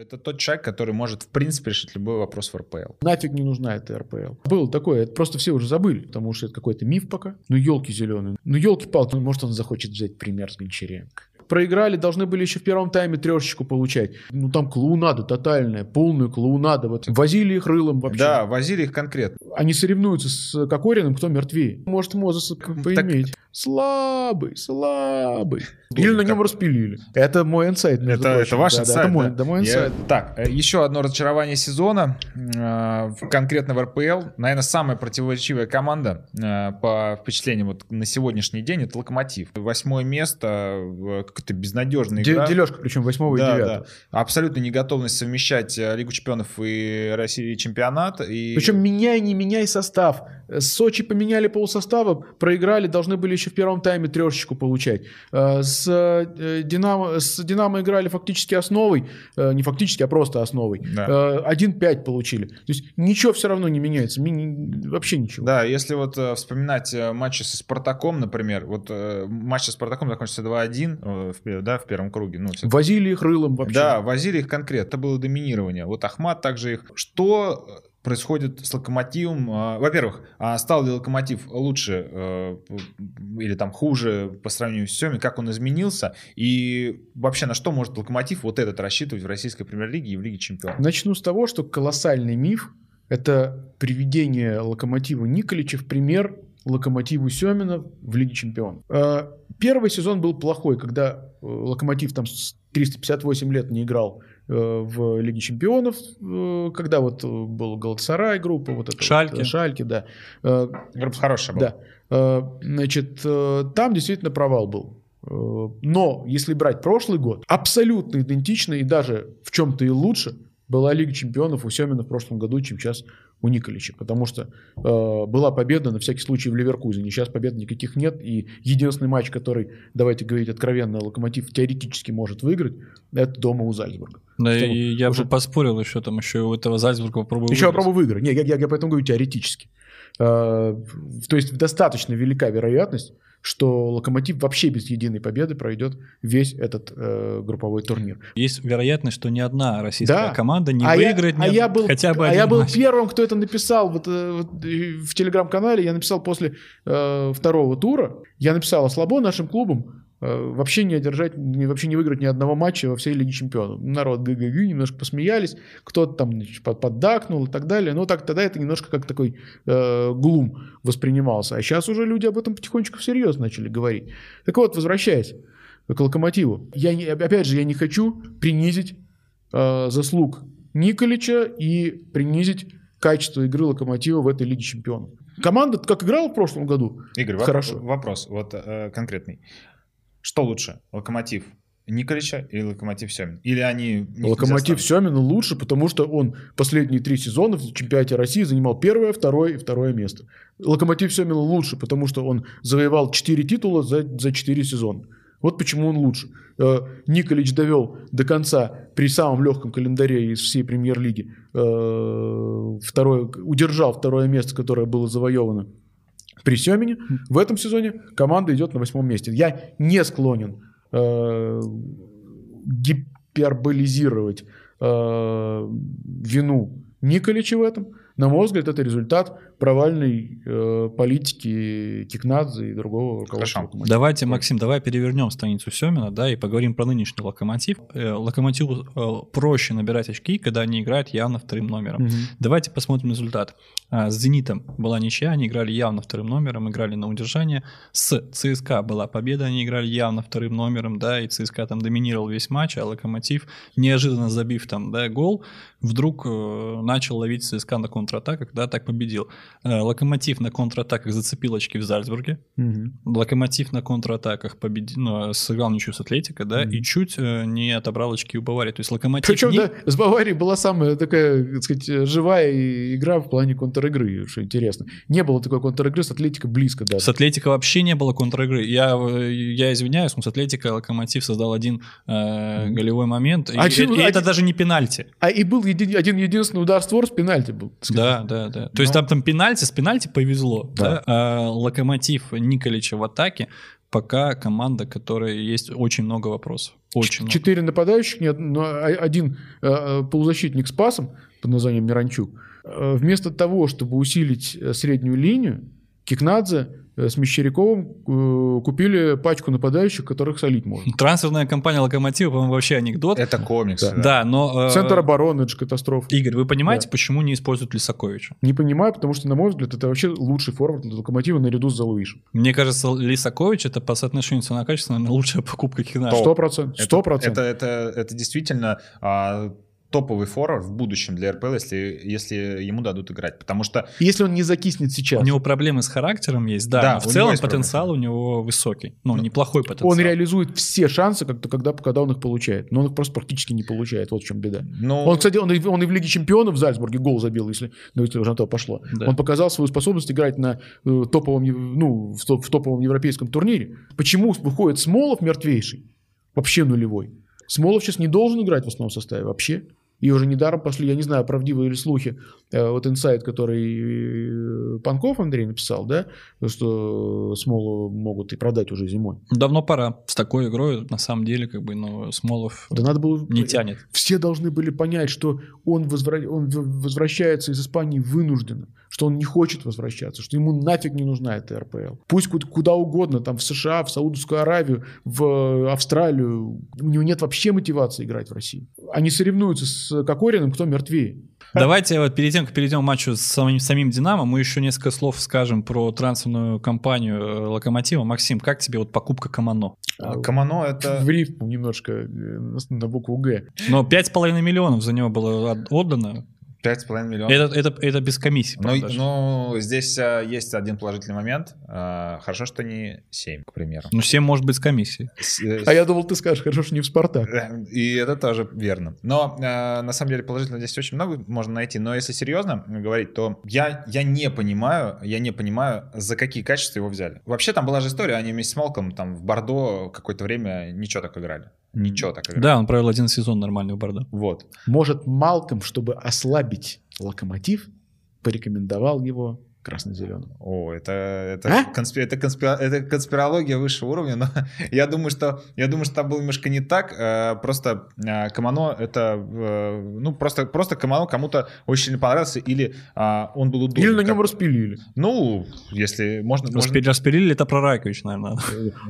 Это тот человек, который может, в принципе, решить любой вопрос в РПЛ. Нафиг не нужна эта РПЛ. Было такое, это просто все уже забыли, потому что это какой-то миф пока. Ну, елки зеленые. Ну, елки-палки, ну, может, он захочет взять пример с Гончаренко. Проиграли, должны были еще в первом тайме трешечку получать. Ну, там клоунада тотальная, полную клоунада. Вот. Возили их рылом вообще. Да, возили их конкретно. Они соревнуются с Кокориным, кто мертвее. Может, Мозес поиметь. Слабый, слабый. Или на нем распилили. Это мой инсайт. Это, это ваш да, инсайт. Да, это мой, да. да, мой Я- инсайт. Так, э, еще одно разочарование сезона, э, конкретно в РПЛ. Наверное, самая противоречивая команда э, по впечатлениям вот на сегодняшний день это Локомотив. Восьмое место, какая-то безнадежная Де- игра. Дележка, причем 8 и Да, 9. да. Абсолютно неготовность совмещать э, Лигу чемпионов и России чемпионат. И... Причем меняй, не меняй состав. С Сочи поменяли полсостава, проиграли, должны были еще в первом тайме трешечку получать. Э, С э, Динамо, с Динамо играли фактически основой, э, не фактически, а просто основой. Да. Э, 1-5 получили. То есть ничего все равно не меняется, вообще ничего. Да, если вот э, вспоминать э, матчи со Спартаком, например, вот э, матч со Спартаком закончился 2-1 э, в, пе- да, в первом круге. Ну, всё- Возили их рылом вообще. Да, возили их конкретно. Это было доминирование. Вот Ахмат также их. Что э, происходит с Локомотивом? А, Во-первых, а стал ли Локомотив лучше э, или там хуже по сравнению с Семи? Как он изменился? И вообще на что может Локомотив вот этот рассчитывать в российской премьер-лиге и в Лиге чемпионов? Начну с того, что колоссальный миф – это приведение локомотива Николича в пример локомотиву Семина в Лиге Чемпионов. Э, Первый сезон был плохой, когда э, локомотив там с 358 лет не играл э, в Лиге Чемпионов, когда вот был Галатасарай группа, вот это Шальке. Вот, Шальке, да. Группа хорошая была. да. Значит, там действительно провал был. Но если брать прошлый год, абсолютно идентично и даже в чем-то и лучше была Лига чемпионов у Семина в прошлом году, чем сейчас у Николича. Потому что э, была победа на всякий случай в Ливеркузене. Сейчас побед никаких нет. И единственный матч, который, давайте говорить откровенно, Локомотив теоретически может выиграть, это дома у Зальцбурга. Да, и я уже- бы поспорил еще там еще у этого Зальцбурга попробую Еще выиграть. пробую выиграть. Не, я, я, я поэтому говорю теоретически. Э, То есть достаточно велика вероятность, что Локомотив вообще без единой победы пройдет весь этот э, групповой турнир. Есть вероятность, что ни одна российская Да. команда не а выиграет я, а ни- я был, хотя бы а я был матч. первым, кто это написал вот, э, вот, в телеграм-канале. Я написал после э, второго тура. Я написал, а слабо нашим клубам вообще не одержать, вообще не выиграть ни одного матча во всей Лиге Чемпионов. Народ ГГГ немножко посмеялись, кто-то там значит, под- поддакнул и так далее. Но так тогда это немножко как такой э, глум воспринимался. А сейчас уже люди об этом потихонечку всерьез начали говорить. Так вот, возвращаясь к Локомотиву. Я не- опять же, я не хочу принизить э, заслуг Николича и принизить качество игры Локомотива в этой Лиге Чемпионов. Команда как играла в прошлом году, Игорь, Хорошо. вопрос вот э, конкретный. Что лучше, Локомотив Николича или Локомотив Семин? Или они... Локомотив? Семина лучше, потому что он последние три сезона в чемпионате России занимал первое, второе и второе место. Локомотив Семина лучше, потому что он завоевал 4 титула за, за 4 сезона. Вот почему он лучше. Э, Николич довел до конца при самом легком календаре из всей премьер-лиги э, второе, удержал второе место, которое было завоевано при Семене. В этом сезоне команда идет на восьмом месте. Я не склонен э, гиперболизировать э, вину Николича в этом. На мой взгляд, это результат провальной э, политики Кикнадзе и другого руководства. Хорошо. Давайте, Максим, давай перевернем страницу Семина, да, и поговорим про нынешний локомотив. Э, Локомотиву э, проще набирать очки, когда они играют явно вторым номером. Мгм. Давайте посмотрим результат. А, С «Зенитом» была ничья, они играли явно вторым номером, играли на удержание. С ЦСКА была победа, они играли явно вторым номером, да, и ЦСКА там доминировал весь матч, а Локомотив, неожиданно забив там, да, гол, вдруг э, начал ловить ЦСКА на контратаках, да, так победил. Э, Локомотив на контратаках зацепил очки в Зальцбурге, Мгм. Локомотив на контратаках победил, ну, сыграл ничью с Атлетико, да, Мгм. и чуть э, не отобрал очки у Баварии. То есть Локомотив... Причем, не- да, с Баварией была самая такая, так сказать, живая и- игра в плане контр-игры, что интересно. Не было такой контр-игры с Атлетико близко даже. С Атлетико вообще не было контр-игры. Я, э, я извиняюсь, но с Атлетико Локомотив создал один э, голевой момент. И, Один- и- и это даже не пенальти. А и был един, один единственный удар створ с пенальти был. Сказать. Да, да, да. То есть там, там пенальти, с пенальти повезло. Да. Да. А Локомотив Николича в атаке пока команда, которой есть очень много вопросов. Очень много. Четыре нападающих, нет, но а- один э, э, полузащитник с пасом под названием Миранчук. Э, Вместо того, чтобы усилить э, среднюю линию, Кикнадзе с Мещеряковым э, купили пачку нападающих, которых солить можно. Трансферная компания Локомотива, по-моему, вообще анекдот. Это комиксы. Да. Да, но... э, Центр обороны, это же катастрофа. Игорь, вы понимаете, Да. почему не используют Лисаковича? Не понимаю, потому что, на мой взгляд, это вообще лучший форвард для Локомотива наряду с Залуишем. Мне кажется, Лисакович это по соотношению цена-качество, наверное, лучшая покупка. Топ. Сто процентов. Это- Сто процентов. Это, это, это действительно а, топовый форвард в будущем для РПЛ, если, если ему дадут играть. Потому что Если он не закиснет сейчас, У него проблемы с характером есть, да, Да, но в целом потенциал у него высокий. Ну, неплохой потенциал. он реализует все шансы, как- когда, когда он их получает. Но он их просто практически не получает. Вот в чем беда. ну, Он, кстати, он, и- он и в Лиге Чемпионов в Зальцбурге гол забил, если, ну, если уже на то пошло. Да. Он показал свою способность играть на э, топовом, ну, в, топ- в топовом европейском турнире. Почему выходит Смолов мертвейший? Вообще нулевой. Смолов сейчас не должен играть в основном составе вообще. И уже недаром пошли, я не знаю, правдивые ли слухи, э, вот инсайт, который э, Панков Андрей написал, да, что Смолу могут и продать уже зимой. Давно пора. С такой игрой, на самом деле, как бы, ну, Смолов Да надо было... не тянет. все должны были понять, что он, возвра- он возвращается из Испании вынужденно, что он не хочет возвращаться, что ему нафиг не нужна эта РПЛ. Пусть куда, куда угодно, там в США, в Саудовскую Аравию, в Австралию, у него нет вообще мотивации играть в России. Они соревнуются с Кокориным, кто мертвее. Давайте вот перед тем, как перейдем к матчу с самим, самим Динамо, мы еще несколько слов скажем про трансферную кампанию э, Локомотива. Максим, как тебе вот покупка Камано? а, Камано это... В рифму немножко э, на, букву Г. Но 5,5 миллионов за него было от- отдано. 5,5 миллионов. Это, это, это без комиссии. Ну, правда же. ну, здесь а, есть один положительный момент. А, хорошо, что не 7, к примеру. Ну, 7 может быть с комиссией. С- э, А я думал, ты скажешь, хорошо, что не в Спартак. И это тоже верно. Но э, на самом деле положительно здесь очень много можно найти. Но если серьезно говорить, то я, я не понимаю, я не понимаю, за какие качества его взяли. Вообще там была же история, они вместе с Малком там в Бордо какое-то время ничего так играли. Ничего так. Да, он провел один сезон нормальный в Бордо. Вот. Может, Малком, чтобы ослабить локомотив, порекомендовал его красно-зеленым. О, это, это, А? конспи- это, конспи- это конспирология высшего уровня, но я думаю, что я думаю, что там было немножко не так. э, Просто э, Камано это э, ну просто просто Камано кому-то очень сильно понравился или а, он был удобен. Или на как- нем распилили. Ну, если можно, можно- Распили, распилили, это про Райкович, наверное.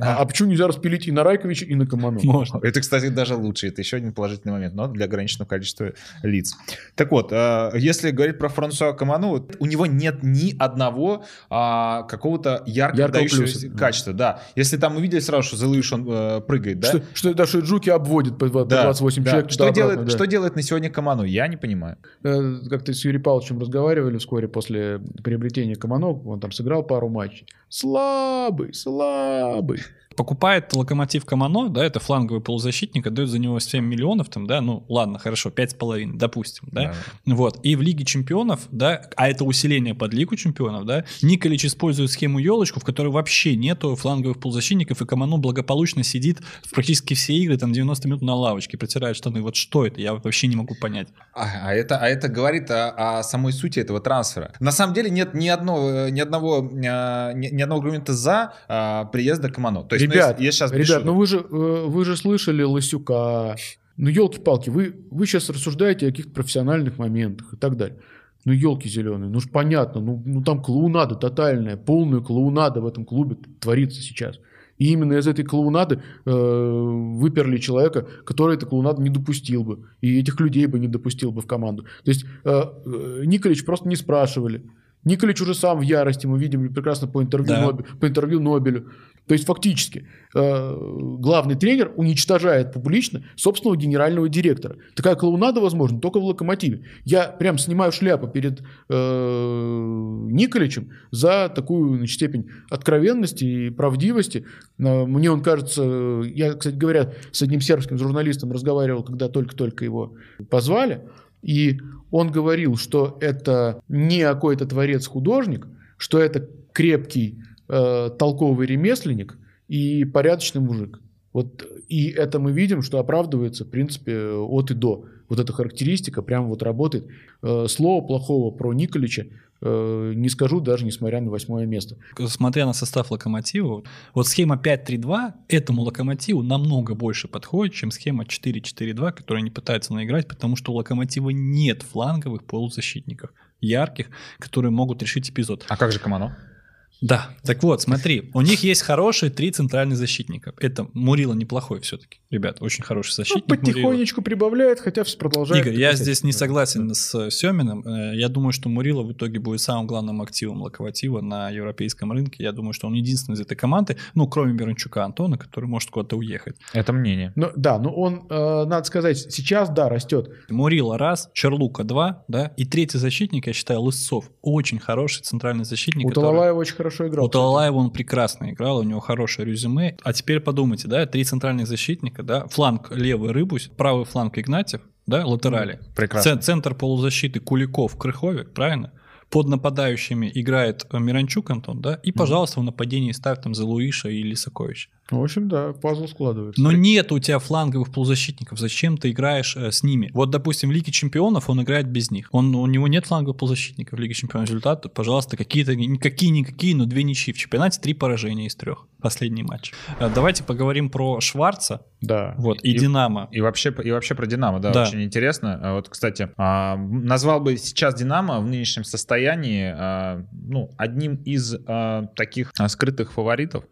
А, а почему нельзя распилить и на Райковича, и на Каману? Можно. Это, кстати, даже лучше. Это еще один положительный момент, но для ограниченного количества лиц. Так вот, э, если говорить про Франсуа Каману, вот у него нет ни одного а, какого-то ярко Яркого плюса. качества. Да. Если там увидели сразу, что Залыш, он э, прыгает, да? Что, что, да, что Джуки обводит по, по Да, 28 да. человек. Что, туда-обратно, делает, да. что делает на сегодня Каману? Я не понимаю. Э, Как-то с Юрием Павловичем разговаривали вскоре после приобретения Камано. Он там сыграл пару матчей. Слабый, слабый. Покупает Локомотив Камано, да, это фланговый полузащитник, отдает за него 7 миллионов, там, да, ну ладно, хорошо, 5,5, допустим, да. Вот, и в Лиге Чемпионов, да, а это усиление под Лигу Чемпионов, да, Николич использует схему елочку, в которой вообще нету фланговых полузащитников, и Камано благополучно сидит в практически все игры, там 90 минут на лавочке, протирает штаны. Вот что это? Я вообще не могу понять. А, а это, а это говорит о, о самой сути этого трансфера. На самом деле нет ни одного, ни одного, а, ни, ни одного аргумента за а, приезда Камано. То есть, Ребят, я сейчас Ребят, ну вы же, э, вы же слышали Лысюка. Ну, елки-палки, вы, вы сейчас рассуждаете о каких-то профессиональных моментах и так далее. Ну, елки зеленые, ну ж понятно, ну, ну там клоунада тотальная, полная клоунада в этом клубе творится сейчас. И именно из этой клоунады э, выперли человека, который эту клоунаду не допустил бы. И этих людей бы не допустил бы в команду. То есть э, э, Николич просто не спрашивали. Николич уже сам в ярости, мы видим прекрасно по интервью, Да. Нобе- по интервью Нобелю. То есть фактически э, главный тренер уничтожает публично собственного генерального директора. Такая клоунада возможна только в «Локомотиве». Я прям снимаю шляпу перед э, Николичем за такую значит, степень откровенности и правдивости. Э, мне он кажется... Я, кстати говоря, с одним сербским журналистом разговаривал, когда только-только его позвали. И он говорил, что это не какой-то творец-художник, что это крепкий, э, толковый ремесленник и порядочный мужик. Вот, и это мы видим, что оправдывается, в принципе, от и до. вот эта характеристика прям вот работает. Э, слова плохого про Николича э, не скажу даже несмотря на восьмое место. Смотря на состав Локомотива, вот схема 5-3-2 этому Локомотиву намного больше подходит, чем схема 4-4-2, которую они пытаются наиграть, потому что у Локомотива нет фланговых полузащитников ярких, которые могут решить эпизод. А как же Камано? Да, так вот, смотри, у них есть хорошие три центральных защитника. Это Мурила неплохой все-таки, ребят, очень хороший Ну, защитник. потихонечку прибавляет, хотя все продолжает. Игорь, я здесь не согласен с Семиным. Э, Я думаю, что Мурила в итоге будет самым главным активом Локомотива на европейском рынке. Я думаю, что он единственный из этой команды, ну, кроме Бернчука Антона, который может куда-то уехать. Это мнение. Ну, да, но он, э, надо сказать, сейчас, да, растет. Мурила раз, Черлука два, да, и третий защитник, я считаю, Лысцов. Очень хороший центральный защитник. У который- Талалаева очень хорошо играл. У Талалаева он прекрасно играл, у него хорошее резюме. А теперь подумайте, да, три центральных защитника, да, фланг левый Рыбусь, правый фланг Игнатьев, да, латерали. Прекрасно. Ц- центр полузащиты Куликов, Крыховик, правильно? Под нападающими играет э, Миранчук Антон, да, и, пожалуйста, в нападении ставь там Залуиша и Лисакович. В общем, да, пазл складывается. Но нет у тебя фланговых полузащитников, зачем ты играешь э, с ними? Вот, допустим, в Лиге Чемпионов он играет без них. Он, у него нет фланговых полузащитников в Лиге Чемпионов. Результат, пожалуйста, какие-то, никакие-никакие, но две ничьи. В чемпионате три поражения из трех. Последний матч. Э, Давайте поговорим про Шварца Да. вот, и, И- Динамо. И вообще, и вообще про Динамо, да, Да. очень интересно. А Вот, кстати, а, назвал бы сейчас Динамо в нынешнем состоянии а, ну, одним из таких скрытых фаворитов.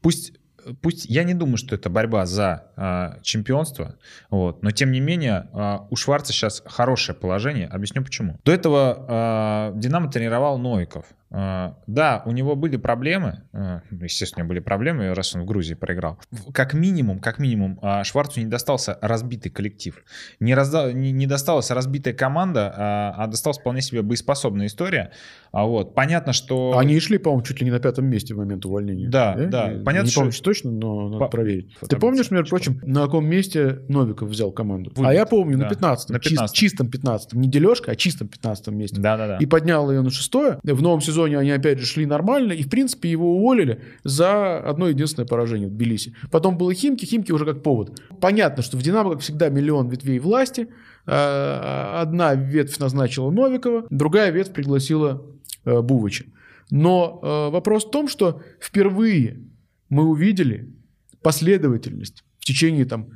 Пусть Пусть я не думаю, что это борьба за а, чемпионство, вот, но тем не менее а, у Шварца сейчас хорошее положение. Объясню почему. До этого а, Динамо тренировал Новиков. А, да, у него были проблемы, а, естественно, у него были проблемы, раз он в Грузии проиграл. Как минимум, как минимум, а, Шварцу не достался разбитый коллектив. Не, разда- не, досталась разбитая команда, а, досталась вполне себе боеспособная история. Вот, понятно, что... Они шли, по-моему, чуть ли не на пятом месте в момент увольнения. Да, да. Я Понятно, не что- помню точно, но надо По- проверить. Фото Ты помнишь, между обязательно, прочим, на каком месте Новиков взял команду? Вылет. А я помню, Да, на 15 на 15-м. чистом 15 Не дележка, а чистом 15 месте. Да-да-да. И поднял ее на шестое. В новом сезоне они опять же шли нормально. И, в принципе, его уволили за одно единственное поражение в Тбилиси. Потом было Химки. Химки уже как повод. Понятно, что в «Динамо», как всегда, миллион ветвей власти. А, Одна ветвь назначила Новикова, другая ветвь пригласила э, Бувыча. Но э, вопрос в том, что впервые мы увидели последовательность в течение там,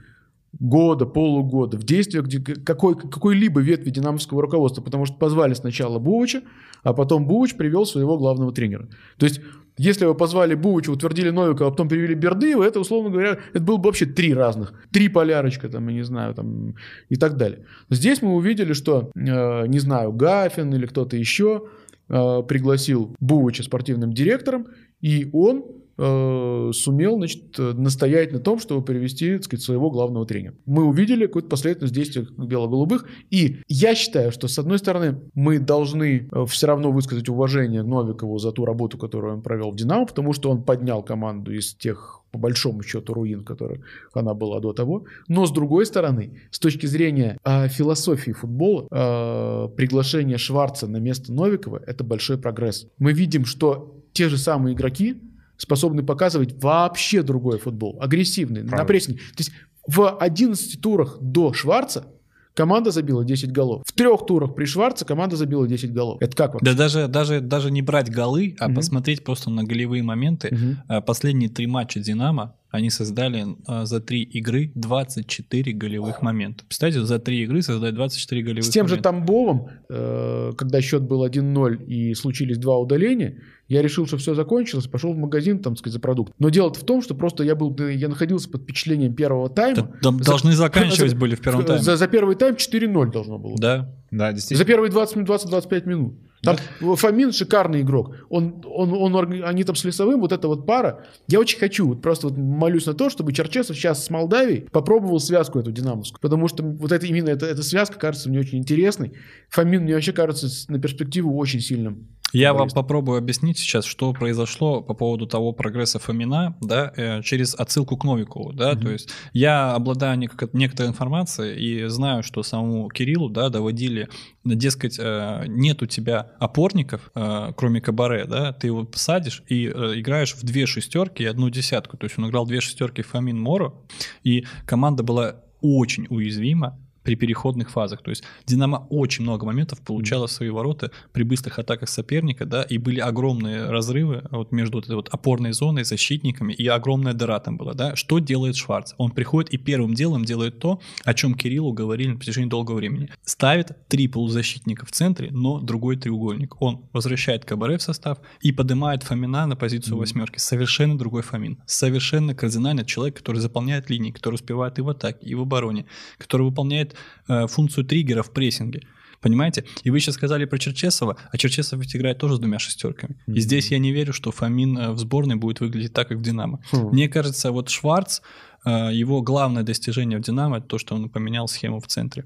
года, полугода в действиях какой, какой-либо ветви динамовского руководства, потому что позвали сначала Бувыча, а потом Бувыч привел своего главного тренера. То есть, если бы позвали Бувыча, утвердили Новикова, а потом привели Бердыева, это, условно говоря, это было бы вообще три разных. Три полярочка, там, я не знаю, там, и так далее. Здесь мы увидели, что, э, не знаю, Гафин или кто-то еще э, пригласил Бувыча спортивным директором, и он э, сумел значит, настоять на том, чтобы привести так сказать, своего главного тренера. Мы увидели какую-то последовательность действий бело-голубых, и я считаю, что, с одной стороны, мы должны э, все равно высказать уважение Новикову за ту работу, которую он провел в «Динамо», потому что он поднял команду из тех по большому счету руин, которых она была до того. Но с другой стороны, с точки зрения э, философии футбола, э, приглашение Шварца на место Новикова это большой прогресс. Мы видим, что те же самые игроки способны показывать вообще другой футбол, агрессивный, Правда. на прессинге. То есть в 11 турах до Шварца команда забила 10 голов. В трех турах при Шварце команда забила 10 голов. Это как вообще? Да даже, даже, даже не брать голы, а Мгм. посмотреть просто на голевые моменты. А, Последние три матча Динамо, они создали а, за три игры 24 голевых момента. Представляете, за три игры создать 24 голевых С тем же момента. Тамбовым, э, когда счет был 1-0 и случились два удаления, я решил, что все закончилось, пошел в магазин, там, сказать, за продукт. Но дело в том, что просто я был, я находился под впечатлением первого тайма. Да, там За- должны заканчивать за- были в первом тайме. За, за первый тайм 4-0 должно было. Да. Да, За действительно. первые 20 минут, 20-25 минут. Там Фомин шикарный игрок. Он, он, он, они там с Лесовым, вот эта вот пара. Я очень хочу, вот просто вот молюсь на то, чтобы Черчесов сейчас с Молдавией попробовал связку эту динамовскую. Потому что вот это именно эта, эта связка кажется мне очень интересной. Фомин мне вообще кажется на перспективу очень сильным. Я вам попробую объяснить сейчас, что произошло по поводу того прогресса Фомина, да, э, через отсылку к Новикову, да, Мгм. то есть я обладаю нек- некоторой информацией и знаю, что самому Кириллу, да, доводили, дескать, э, нет у тебя опорников, э, кроме Кабаре, да, ты его садишь и играешь в две шестерки и одну десятку, то есть он играл две шестерки Фомин Моро, и команда была очень уязвима при переходных фазах. То есть Динамо очень много моментов получало в свои ворота при быстрых атаках соперника, да, и были огромные разрывы вот между вот этой вот опорной зоной, защитниками, и огромная дыра там была, да. Что делает Шварц? Он приходит и первым делом делает то, о чем Кириллу говорили на протяжении долгого времени. Ставит три полузащитника в центре, но другой треугольник. Он возвращает Кабаре в состав и поднимает Фомина на позицию mm восьмерки. Совершенно другой Фомин. Совершенно кардинально человек, который заполняет линии, который успевает и в атаке, и в обороне, который выполняет э, функцию триггера в прессинге. Понимаете? И вы сейчас сказали про Черчесова, а Черчесов ведь играет тоже с двумя шестерками. Mm-hmm. И здесь я не верю, что Фомин э, в сборной будет выглядеть так, как в Динамо. Mm-hmm. Мне кажется, вот Шварц, э, его главное достижение в Динамо, это то, что он поменял схему в центре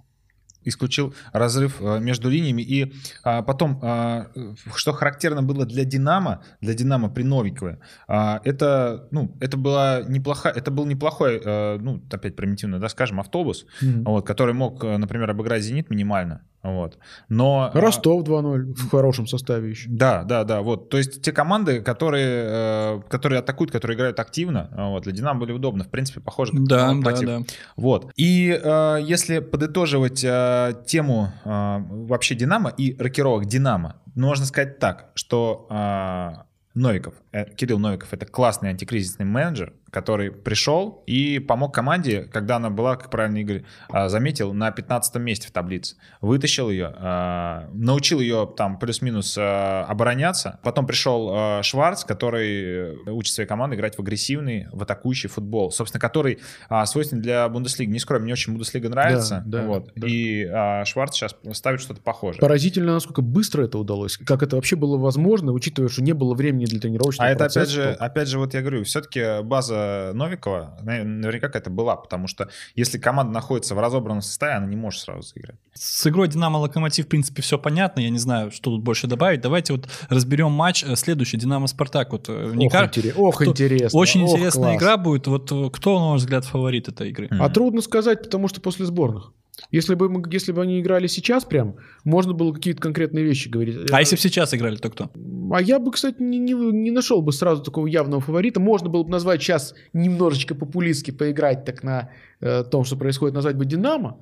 исключил разрыв э, между линиями. И а, потом, а, что характерно было для Динамо, для Динамо при Новикове, а, это, ну, это была неплохая, это был неплохой, а, ну, опять примитивно, да, скажем, автобус, mm-hmm. вот, который мог, например, обыграть «Зенит» минимально. Вот. Но, Ростов 2-0 в хорошем составе еще. Да, да, да. Вот. То есть те команды, которые, которые атакуют, которые играют активно, вот, для Динамо были удобны. В принципе, похоже. Да, да, да. Вот. И э, если подытоживать э, тему э, вообще Динамо и рокировок Динамо, можно сказать так, что э, Новиков, Кирилл Новиков, это классный антикризисный менеджер, который пришел и помог команде, когда она была, как правильно Игорь а, заметил, на 15 месте в таблице. Вытащил ее, а, научил ее там плюс-минус а, обороняться. Потом пришел Шварц, который учит своей команды играть в агрессивный, в атакующий футбол. Собственно, который свойственен для Бундеслиги. Не скроем, мне очень Бундеслига нравится. Да, да, вот. да. И Шварц сейчас ставит что-то похожее. Поразительно, насколько быстро это удалось. Как это вообще было возможно, учитывая, что не было времени для тренировочного А это, опять же, опять же, вот я говорю, все-таки база Новикова наверняка это была, потому что если команда находится в разобранном состоянии, она не может сразу заиграть. С игрой Динамо Локомотив, в принципе, все понятно. Я не знаю, что тут больше добавить. Давайте вот разберем матч э, следующий. Динамо Спартак. Вот, э, ох, никак... интерес, ох кто... интересно. Очень ох, интересная класс. игра будет. Вот э, кто, на ваш взгляд, фаворит этой игры? А трудно сказать, потому что после сборных. Если бы, мы, если бы они играли сейчас прям, можно было какие-то конкретные вещи говорить. А если бы сейчас играли, то кто? А я бы, кстати, не, не, не нашел бы сразу такого явного фаворита. Можно было бы назвать сейчас немножечко популистски поиграть так на э, том, что происходит, назвать бы «Динамо».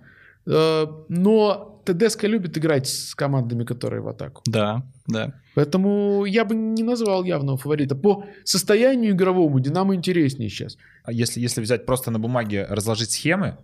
Э, но ТДСК любит играть с командами, которые в атаку. Да, да. Поэтому я бы не назвал явного фаворита. По состоянию игровому «Динамо» интереснее сейчас. А если, если взять просто на бумаге, разложить схемы,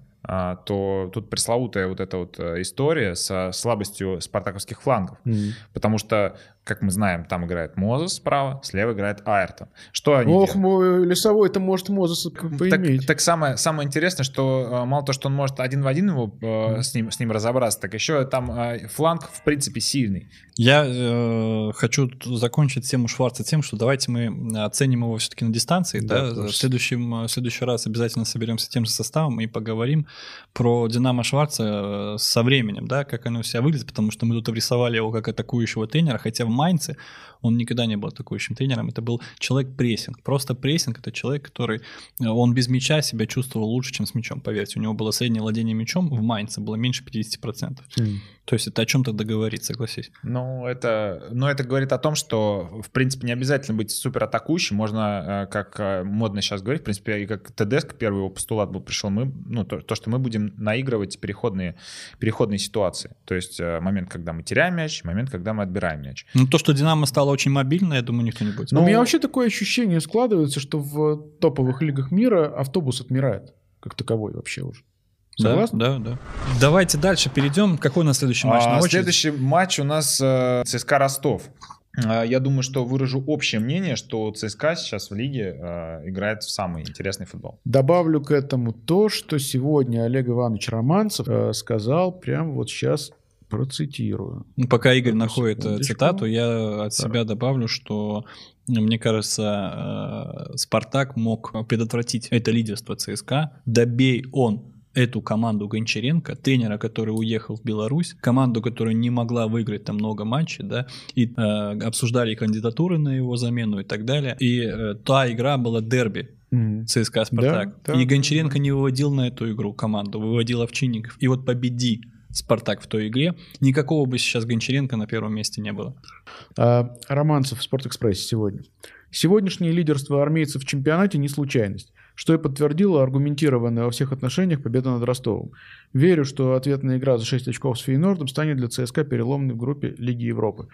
то тут пресловутая вот эта вот э, история со слабостью спартаковских флангов. Mm-hmm. Потому что как мы знаем, там играет Мозес справа, слева играет Айртон. Что они Ох, мой лесовой это может Мозес поиметь. Так, так самое, самое интересное, что э, мало то, что он может один в один его, mm. с, ним, с ним разобраться, так еще там э, фланг в принципе сильный. Я э, хочу закончить тему Шварца тем, что давайте мы оценим его все-таки на дистанции. Да, да? В, следующем, в следующий раз обязательно соберемся тем же составом и поговорим про Динамо Шварца со временем, да, как оно у себя выглядит, потому что мы тут обрисовали его как атакующего тренера, хотя в Майнце он никогда не был атакующим тренером, это был человек-прессинг. Просто прессинг — это человек, который, э, он без мяча себя чувствовал лучше, чем с мячом, поверьте. У него было среднее владение мячом в Майнце было меньше 50%. Mm. То есть это о чем-то договорить, согласись. Ну, это, ну, это говорит о том, что, в принципе, не обязательно быть супер атакующим. Можно, э, как э, модно сейчас говорить, в принципе, и как ТДСК, первый его постулат был, пришел, мы, ну, то, то, что мы будем наигрывать переходные, переходные ситуации. То есть момент, когда мы теряем мяч, момент, когда мы отбираем мяч. Ну, то, что Динамо стало очень мобильно, я думаю, никто не будет. Но ну, у меня вообще такое ощущение складывается, что в топовых лигах мира автобус отмирает как таковой вообще уже. Согласны? Да, да, да. Давайте дальше перейдем. Какой у нас следующий матч? А, следующий матч у нас э, ЦСКА Ростов. А, я думаю, что выражу общее мнение, что ЦСКА сейчас в лиге э, играет в самый интересный футбол. Добавлю к этому то, что сегодня Олег Иванович Романцев э, сказал прямо вот сейчас Процитирую. Ну, пока Игорь находит э, цитату, я от себя добавлю, что мне кажется, э, Спартак мог предотвратить это лидерство ЦСКА. Добей он эту команду Гончаренко, тренера, который уехал в Беларусь, команду, которая не могла выиграть там много матчей, да, и э, обсуждали кандидатуры на его замену и так далее. И э, та игра была дерби mm-hmm. ЦСКА Спартак. Да, да. И Гончаренко не выводил на эту игру команду, выводил Овчинников. И вот победи Спартак в той игре, никакого бы сейчас Гончаренко на первом месте не было. А, Романцев в Спортэкспрессе сегодня. Сегодняшнее лидерство армейцев в чемпионате не случайность. Что и подтвердило аргументированная во всех отношениях победа над Ростовом. Верю, что ответная игра за 6 очков с Фейнордом станет для ЦСКА переломной в группе Лиги Европы.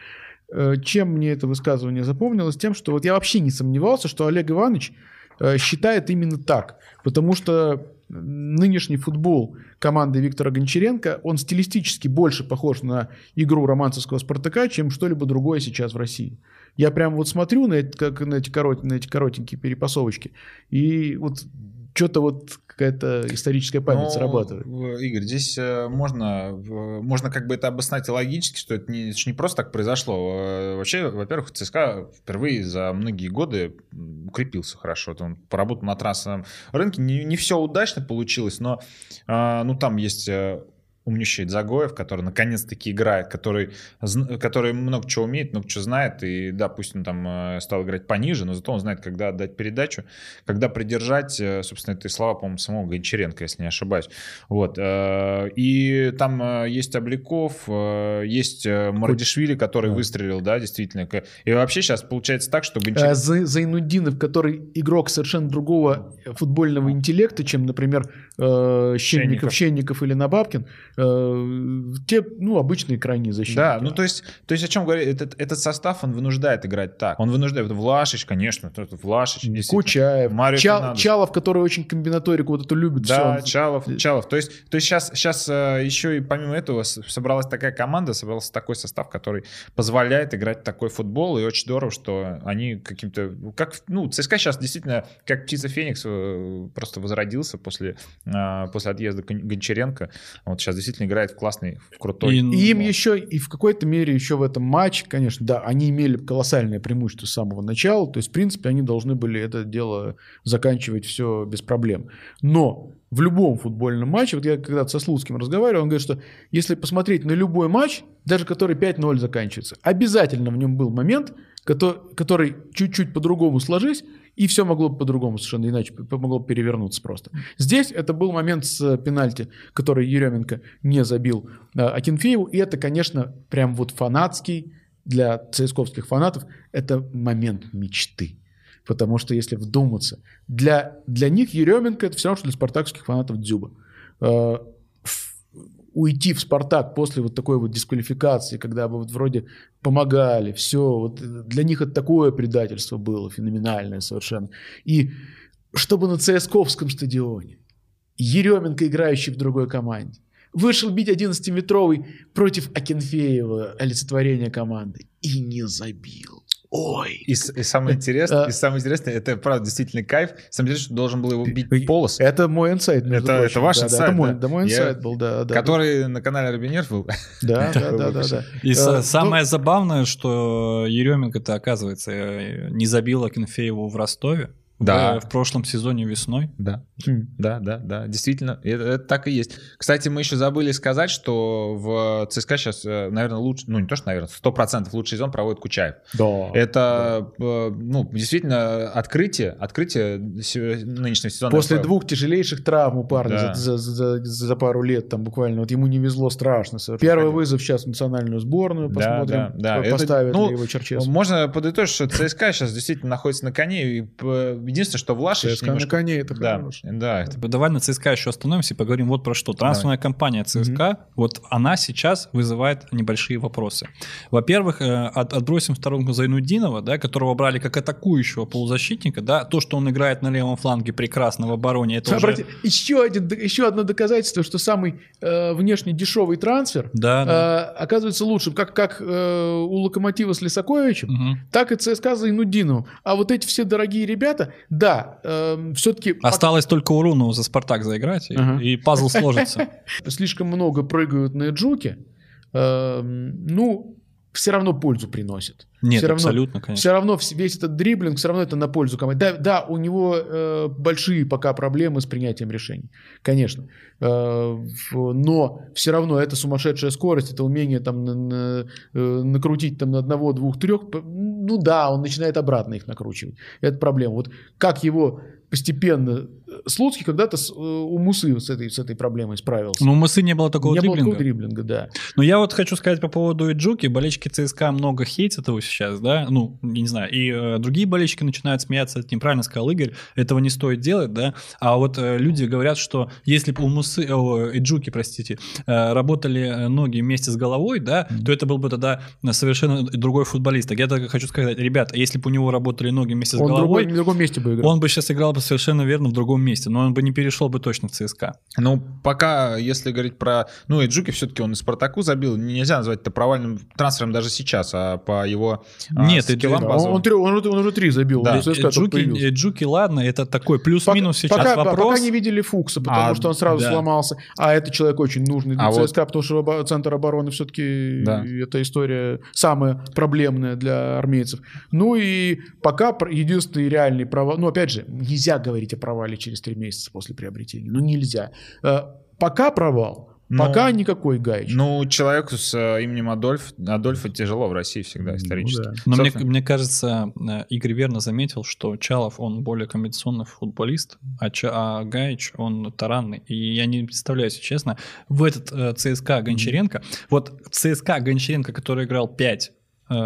Э, чем мне это высказывание запомнилось? Тем, что вот я вообще не сомневался, что Олег Иванович э, считает именно так. Потому что нынешний футбол команды Виктора Гончаренко, он стилистически больше похож на игру романцевского «Спартака», чем что-либо другое сейчас в России. Я прям вот смотрю на эти, как на эти, корот, на эти коротенькие перепасовочки, и вот что-то вот какая-то историческая память ну, срабатывает. Игорь, здесь э, можно, можно как бы это обосновать логически, что это не, это не просто так произошло. Э, вообще, во-первых, ЦСКА впервые за многие годы укрепился хорошо. Он поработал на трансовом рынке. Не, не все удачно получилось, но э, ну, там есть умнющий Дзагоев, который наконец-таки играет, который, который много чего умеет, много чего знает, и да, пусть он там э, стал играть пониже, но зато он знает, когда отдать передачу, когда придержать, э, собственно, это и слова, по-моему, самого Гончаренко, если не ошибаюсь. Вот. Э, и там есть Обликов, есть Мардишвили, который да. выстрелил, да, действительно. И вообще сейчас получается так, что Гончаренко... А Зайнудинов, который игрок совершенно другого футбольного интеллекта, чем, например, Щенников, Щенников, или Набабкин, те, ну, обычные крайние защитники. Да, ну то есть, то есть о чем говорить, этот, этот состав, он вынуждает играть так. Он вынуждает, Влашич, конечно, Влашич. Кучаев, Марио Чал, Чалов, который очень комбинаторику вот эту любит. Да, все, Чалов, Чалов. То есть, то есть сейчас, сейчас э, еще и помимо этого собралась такая команда, собрался такой состав, который позволяет играть такой футбол, и очень здорово, что они каким-то, как, ну, ЦСКА сейчас действительно, как птица Феникс, э, просто возродился после, после отъезда Гончаренко. Вот сейчас действительно играет в классный, в крутой. И, и им еще, и в какой-то мере еще в этом матче, конечно, да, они имели колоссальное преимущество с самого начала, то есть, в принципе, они должны были это дело заканчивать все без проблем. Но в любом футбольном матче, вот я когда-то со Слуцким разговаривал, он говорит, что если посмотреть на любой матч, даже который 5-0 заканчивается, обязательно в нем был момент, который, чуть-чуть по-другому сложись, и все могло бы по-другому совершенно иначе, могло бы перевернуться просто. Здесь это был момент с пенальти, который Еременко не забил а, Акинфееву, и это, конечно, прям вот фанатский для цисковских фанатов, это момент мечты. Потому что если вдуматься, для, для них Еременко это все равно, что для спартакских фанатов Дзюба. Уйти в «Спартак» после вот такой вот дисквалификации, когда бы вот вроде помогали, все, вот для них это такое предательство было, феноменальное совершенно. И чтобы на ЦСКовском стадионе Еременко, играющий в другой команде, вышел бить 11-метровый против Акинфеева, олицетворения команды, и не забил. Ой. И, и самое интересное, и самое интересное, это правда действительно кайф. Самое интересное, что должен был его бить полос. Это мой инсайт. Это, это ваш да, инсайт. Да, это мой, да, мой инсайт был, да, да. Который да. на канале Робинер был. Да, да, да, да, да. И а, самое ну... забавное, что Еременко-то, оказывается, не забил Акинфееву в Ростове. Да. В, в прошлом сезоне весной. Да. Хм. Да, да, да. Действительно, это, это так и есть. Кстати, мы еще забыли сказать, что в ЦСКА сейчас, э, наверное, лучше, ну не то, что, наверное, сто процентов лучший сезон проводит Кучаев. Да. Это, да. Э, ну, действительно, открытие, открытие нынешнего сезона. После двух тяжелейших травм у парня да. за, за, за, за пару лет, там буквально, вот ему не везло страшно. Совершенно. Первый вызов сейчас в национальную сборную, посмотрим, да, да, да. поставит это, ну, его Черчесов. Можно подытожить, что ЦСКА сейчас действительно находится на коне, и Единственное, что Влашич ЦСКА немножко... на коне, это да, хорошо. Да, это... Давай на ЦСКА еще остановимся и поговорим вот про что. Трансферная компания ЦСКА, mm-hmm. вот она сейчас вызывает небольшие вопросы. Во-первых, э, от, отбросим в сторонку Зайнудинова, да, которого брали как атакующего полузащитника, да, то, что он играет на левом фланге прекрасно в обороне, это Смотрите, уже... еще, один, еще одно доказательство, что самый э, внешне дешевый трансфер да, э, да. оказывается лучшим, как, как э, у Локомотива с Лисаковичем, угу. так и ЦСКА Зайнудиновым. А вот эти все дорогие ребята, да, э, эм, все-таки... Осталось только Уруну за «Спартак» заиграть, и, ага. и пазл сложится. Слишком много прыгают на Эджуке. Э, ну, все равно пользу приносит. Нет, все равно, абсолютно, конечно. Все равно весь этот дриблинг, все равно это на пользу команды. Да, да у него э, большие пока проблемы с принятием решений, конечно. Э, но все равно это сумасшедшая скорость, это умение там на, на, э, накрутить там на одного, двух, трех. Ну да, он начинает обратно их накручивать. Это проблема. Вот как его постепенно Слуцкий когда-то с, э, у Мусы с этой, с этой проблемой справился. Ну, у Мысы не было такого не было дриблинга. такого дриблинга, да. Но я вот хочу сказать по поводу Иджуки. Болельщики ЦСКА много хейтят его сейчас, да, ну, я не знаю. И э, другие болельщики начинают смеяться, это неправильно сказал Игорь, этого не стоит делать, да. А вот э, люди говорят, что если бы у Мусы, о, Иджуки, простите, э, работали ноги вместе с головой, да, Мгм. то это был бы тогда совершенно другой футболист. Так я так хочу сказать, ребят, если бы у него работали ноги вместе с Он головой, другой- в другом месте бы играл. он бы сейчас играл бы совершенно верно в другом месте, но он бы не перешел бы точно в ЦСКА. Ну, пока, если говорить про... Ну, и Джуки все-таки он и Спартаку забил. Нельзя назвать это провальным трансфером даже сейчас, а по его а, Нет, скиллам Да, он, базовым. он, он уже- он уже три забил. Да. он ЦСКА Джуки, Джуки, ладно, это такой плюс-минус Пока- сейчас пока, вопрос. пока не видели Фукса, потому А, что он сразу да. сломался. А это человек очень нужный для А вот- ЦСКА, потому что центр обороны все-таки Да. эта история самая проблемная для армейцев. Ну и пока единственный реальный провал... Ну, опять же, нельзя говорить о провале через три месяца после приобретения. Ну, нельзя. Э, Пока провал. Ну, Пока никакой Гаич. Ну, человеку с э, именем Адольф, Адольфа тяжело в России всегда исторически. Ну да. Но мне, Собственно. мне кажется, э, Игорь верно заметил, что Чалов, он более комбинационный футболист, а, Ча- а Гаич, он таранный. И я не представляю, если честно, в этот э, ЦСКА Гончаренко, вот ЦСКА Гончаренко, который играл 5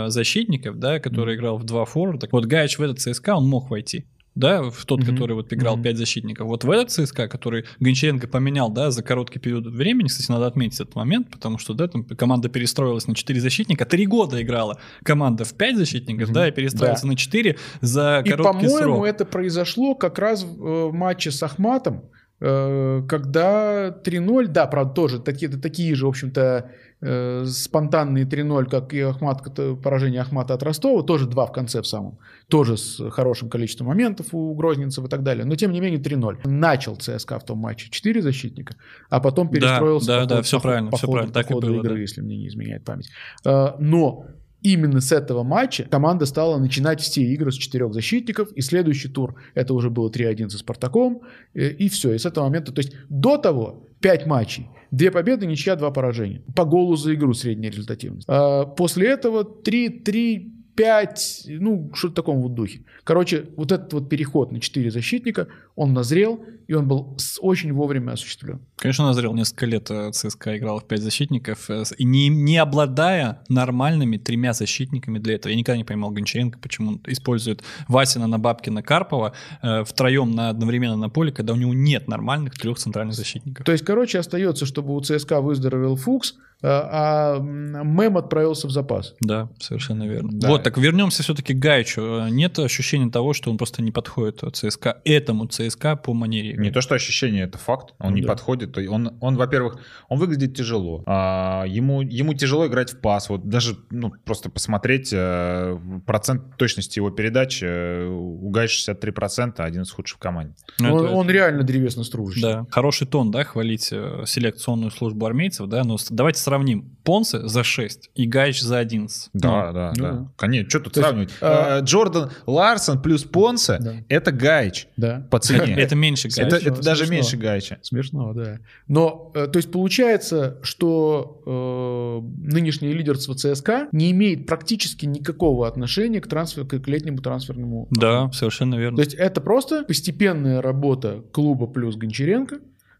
защитников, да, который играл в два форварда, вот Гаич в этот ЦСКА, он мог войти. Да, в тот, Мгм. который вот играл Мгм. 5 защитников. Вот в этот ЦСКА, который Гончаренко поменял, да, за короткий период времени, кстати, надо отметить этот момент, потому что, да, там команда перестроилась на 4 защитника, три года играла команда в 5 защитников, Мгм. да, и перестроилась Да. на 4 за И, короткий по-моему, срок. это произошло как раз в э, матче с Ахматом, э, когда 3-0, да, правда, тоже такие, такие же, в общем-то, э, спонтанные 3-0, как и Ахмат, поражение Ахмата от Ростова, тоже два в конце в самом, тоже с хорошим количеством моментов у Грозненцев и так далее, но тем не менее 3-0. Начал ЦСКА в том матче 4 защитника, а потом Да, перестроился да, по да, ходу- всё по ходу- правильно, по всё ходу- правильно, по так и ходу было, игры, да. если мне не изменяет память. Э, Но именно с этого матча команда стала начинать все игры с четырех защитников, и следующий тур это уже было 3-1 со Спартаком, э, и все. И с этого момента, то есть до того 5 матчей, две победы, ничья, два поражения. По голу за игру средняя результативность. А после этого 3-3 5, ну, что-то в таком вот духе. Короче, вот этот вот переход на 4 защитника, он назрел, и он был очень вовремя осуществлен. Конечно, назрел несколько лет э, ЦСКА играл в 5 защитников, э, и не, не обладая нормальными тремя защитниками для этого. Я никогда не понимал Гончаренко, почему он использует Васина, Набабкина, Карпова э, втроем на, одновременно на поле, когда у него нет нормальных трех центральных защитников. То есть, короче, остается, чтобы у ЦСКА выздоровел Фукс, а а, м, Мэм отправился в запас. Да, совершенно верно. Да. Вот, так вернемся все-таки к Гайчу. Э, Нет ощущения того, что он просто не подходит э, ЦСКА, этому ЦСКА по манере? Не то, что ощущение, это факт. Он Ну не да. подходит. Он, он, во-первых, он выглядит тяжело. А, ему, ему тяжело играть в пас. Вот даже ну, просто посмотреть э, процент точности его передач. э, у Гая 63%, а один из худших в команде. Ну, он, это- он реально древесно стружащий. Да, хороший тон, да, хвалить э, селекционную службу армейцев, да, но с- давайте сравним. Понце за 6 и Гайч за 11. Да, да, ну да. да. Конечно, что тут То есть, сравнивать? а- Э, Джордан Ларсон плюс Понсе Да. это Гайч Да. по цене. Это меньше Гайч. Это, даже смешно. меньше Гайча. Смешно, да. Но, э, то есть, получается, что э, нынешнее лидерство ЦСКА не имеет практически никакого отношения к, трансфер, к, летнему трансферному. Да, совершенно верно. То есть, это просто постепенная работа клуба плюс Гончаренко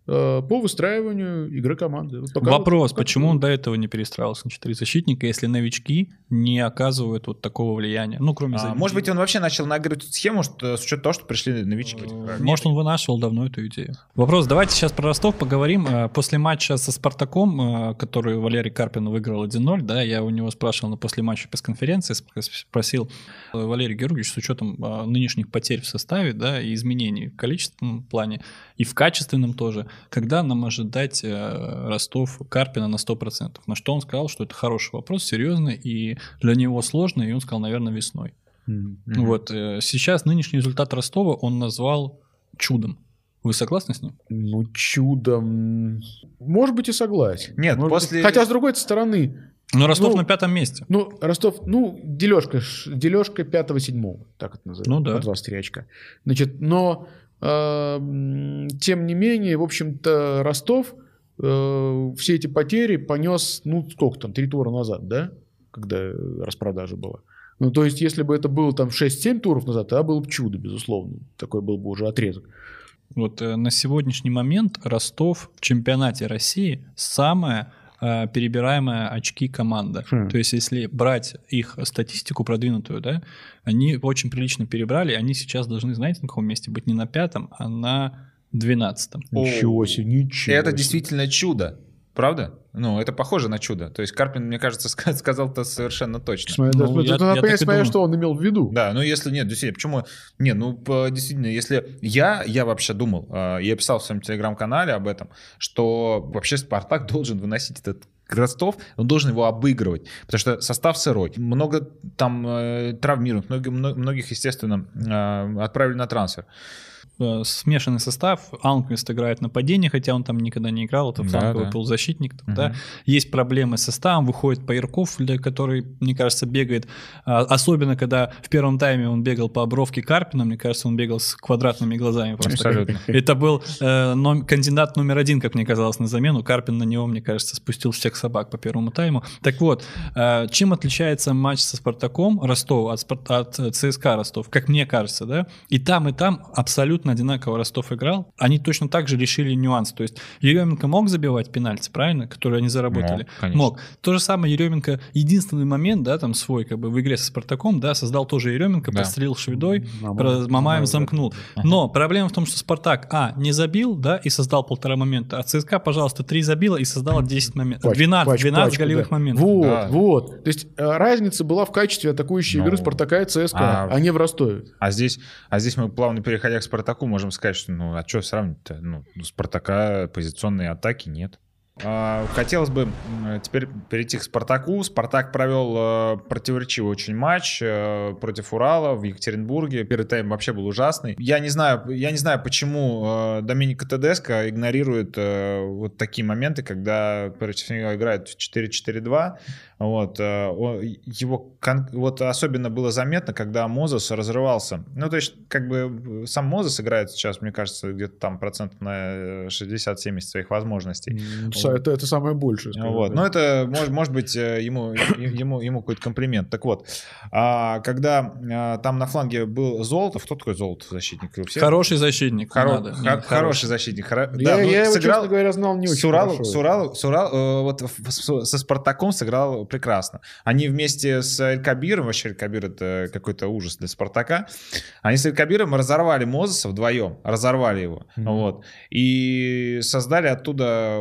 по выстраиванию игры команды. Вот пока Вопрос, вот как- почему он до этого не перестраивался на 4 защитника, если новички не оказывают вот такого влияния? Ну, кроме А, может быть, он вообще начал наигрывать эту схему, что, с учетом того, что пришли новички. Э, Может, он вынашивал давно эту идею. Вопрос, давайте сейчас про Ростов поговорим. Э, После матча со Спартаком, э, который Валерий Карпин выиграл 1-0, да, я у него спрашивал на после матча пресс-конференции, сп- спросил э, Валерий Георгиевич, с учетом э, нынешних потерь в составе, да, и изменений в количественном плане, и в качественном тоже, когда нам ожидать э, Ростов Карпина на 100%? На что он сказал, что это хороший вопрос, серьезный, и для него сложно, и он сказал, наверное, весной. Мгм. Вот э, сейчас нынешний результат Ростова он назвал чудом. Вы согласны с ним? Ну, чудом. Может быть, и согласен. Нет, Может после- быть. Хотя, с другой стороны, Но Ростов Ну, на пятом месте. Ну, Ростов, ну, дележка, дележка 5-7, так это называется. Ну да. По 23 очка. Значит, но, тем не менее, в общем-то, Ростов э, все эти потери понес, ну, сколько там, три тура назад, да? Когда распродажа была. Ну, то есть, если бы это было там 6-7 туров назад, тогда было бы чудо, безусловно. Такой был бы уже отрезок. Вот э, на сегодняшний момент Ростов в чемпионате России самая перебираемая очки команда. Хм. То есть, если брать их статистику продвинутую, да, они очень прилично перебрали, они сейчас должны, знаете, на каком месте быть? Не на пятом, а на двенадцатом. Ничего себе, ничего Это себе. действительно чудо. Правда? Ну, это похоже на чудо. То есть Карпин, мне кажется, ска- сказал это совершенно точно. Смотря, Ну, смотри, я- тут надо я понять, смотря, думаю. что он имел в виду. Да, ну если нет, действительно, почему? Не, ну по- действительно, если я, я вообще думал, э, я писал в своем телеграм-канале об этом, что вообще Спартак должен выносить этот Ростов, он должен его обыгрывать, потому что состав сырой, много там э, травмированных, много- мно- многих, естественно, э, отправили на трансфер. Э, Смешанный состав. Алнквист играет нападение, хотя он там никогда не играл. Это Да, фланговый да. полузащитник. Мгм. Да. Есть проблемы с составом. Выходит Паярков, для который, мне кажется, бегает. а, Особенно, когда в первом тайме он бегал по обровке Карпина. Мне кажется, он бегал с квадратными глазами. Просто. Это был э, ном- кандидат номер один, как мне казалось, на замену. Карпин на него, мне кажется, спустил всех собак по первому тайму. Так вот, э, чем отличается матч со Спартаком Ростов от, от э, ЦСКА Ростов, как мне кажется, да? И там, и там абсолютно одинаково Ростов играл. Они точно так же решили нюанс. То есть Еременко мог забивать пенальти, правильно, которые они заработали? Мог, конечно. Мог. То же самое Еременко, единственный момент, да, там свой, как бы в игре со Спартаком, да, создал тоже Еременко, Да. подстрелил Шведой, Мамаев. замкнул. Но проблема в том, что Спартак, а, не забил, да, и создал полтора момента, а ЦСКА, пожалуйста, три забила и создала 10 моментов. Пач- 12, пач- 12 пачку, голевых да. моментов. Вот, Да. вот. То есть э, разница была в качестве атакующей Ну, игры Спартака и ЦСКА, а- а не в Ростове. А здесь, а здесь мы плавно переходя к Спартаку можем сказать, что ну а что сравнить-то? Ну, у Спартака позиционной атаки нет. А, Хотелось бы теперь перейти к Спартаку. Спартак провел э, противоречивый очень матч э, против Урала в Екатеринбурге. Первый тайм вообще был ужасный. Я не знаю, я не знаю, почему э, Доминика Тедеско игнорирует вот такие моменты, когда против него играют в 4-4-2. Вот, э, его вот особенно было заметно, когда Мозес разрывался. Ну, то есть, как бы сам Мозес играет сейчас, мне кажется, где-то там процент на э, 60-70 своих возможностей. Это, это самое большее. Вот. Но это может, может быть э, ему, ему, ему какой-то комплимент. Так вот, а, когда там на фланге был Золотов, кто такой Золотов защитник? Все- Хороший защитник. Хоро- надо. Нет, хороший защитник. Хоро- Я, да, ну, я его, сыграл- честно говоря, знал не очень с Уралом, хорошо. с Уралом- с Урал- э, вот со Спартаком сыграл прекрасно. Они вместе с Эль Кабиром, вообще Эль Кабир это какой-то ужас для Спартака, они с Эль Кабиром разорвали Мозеса вдвоем, разорвали его, Мгм. вот, и создали оттуда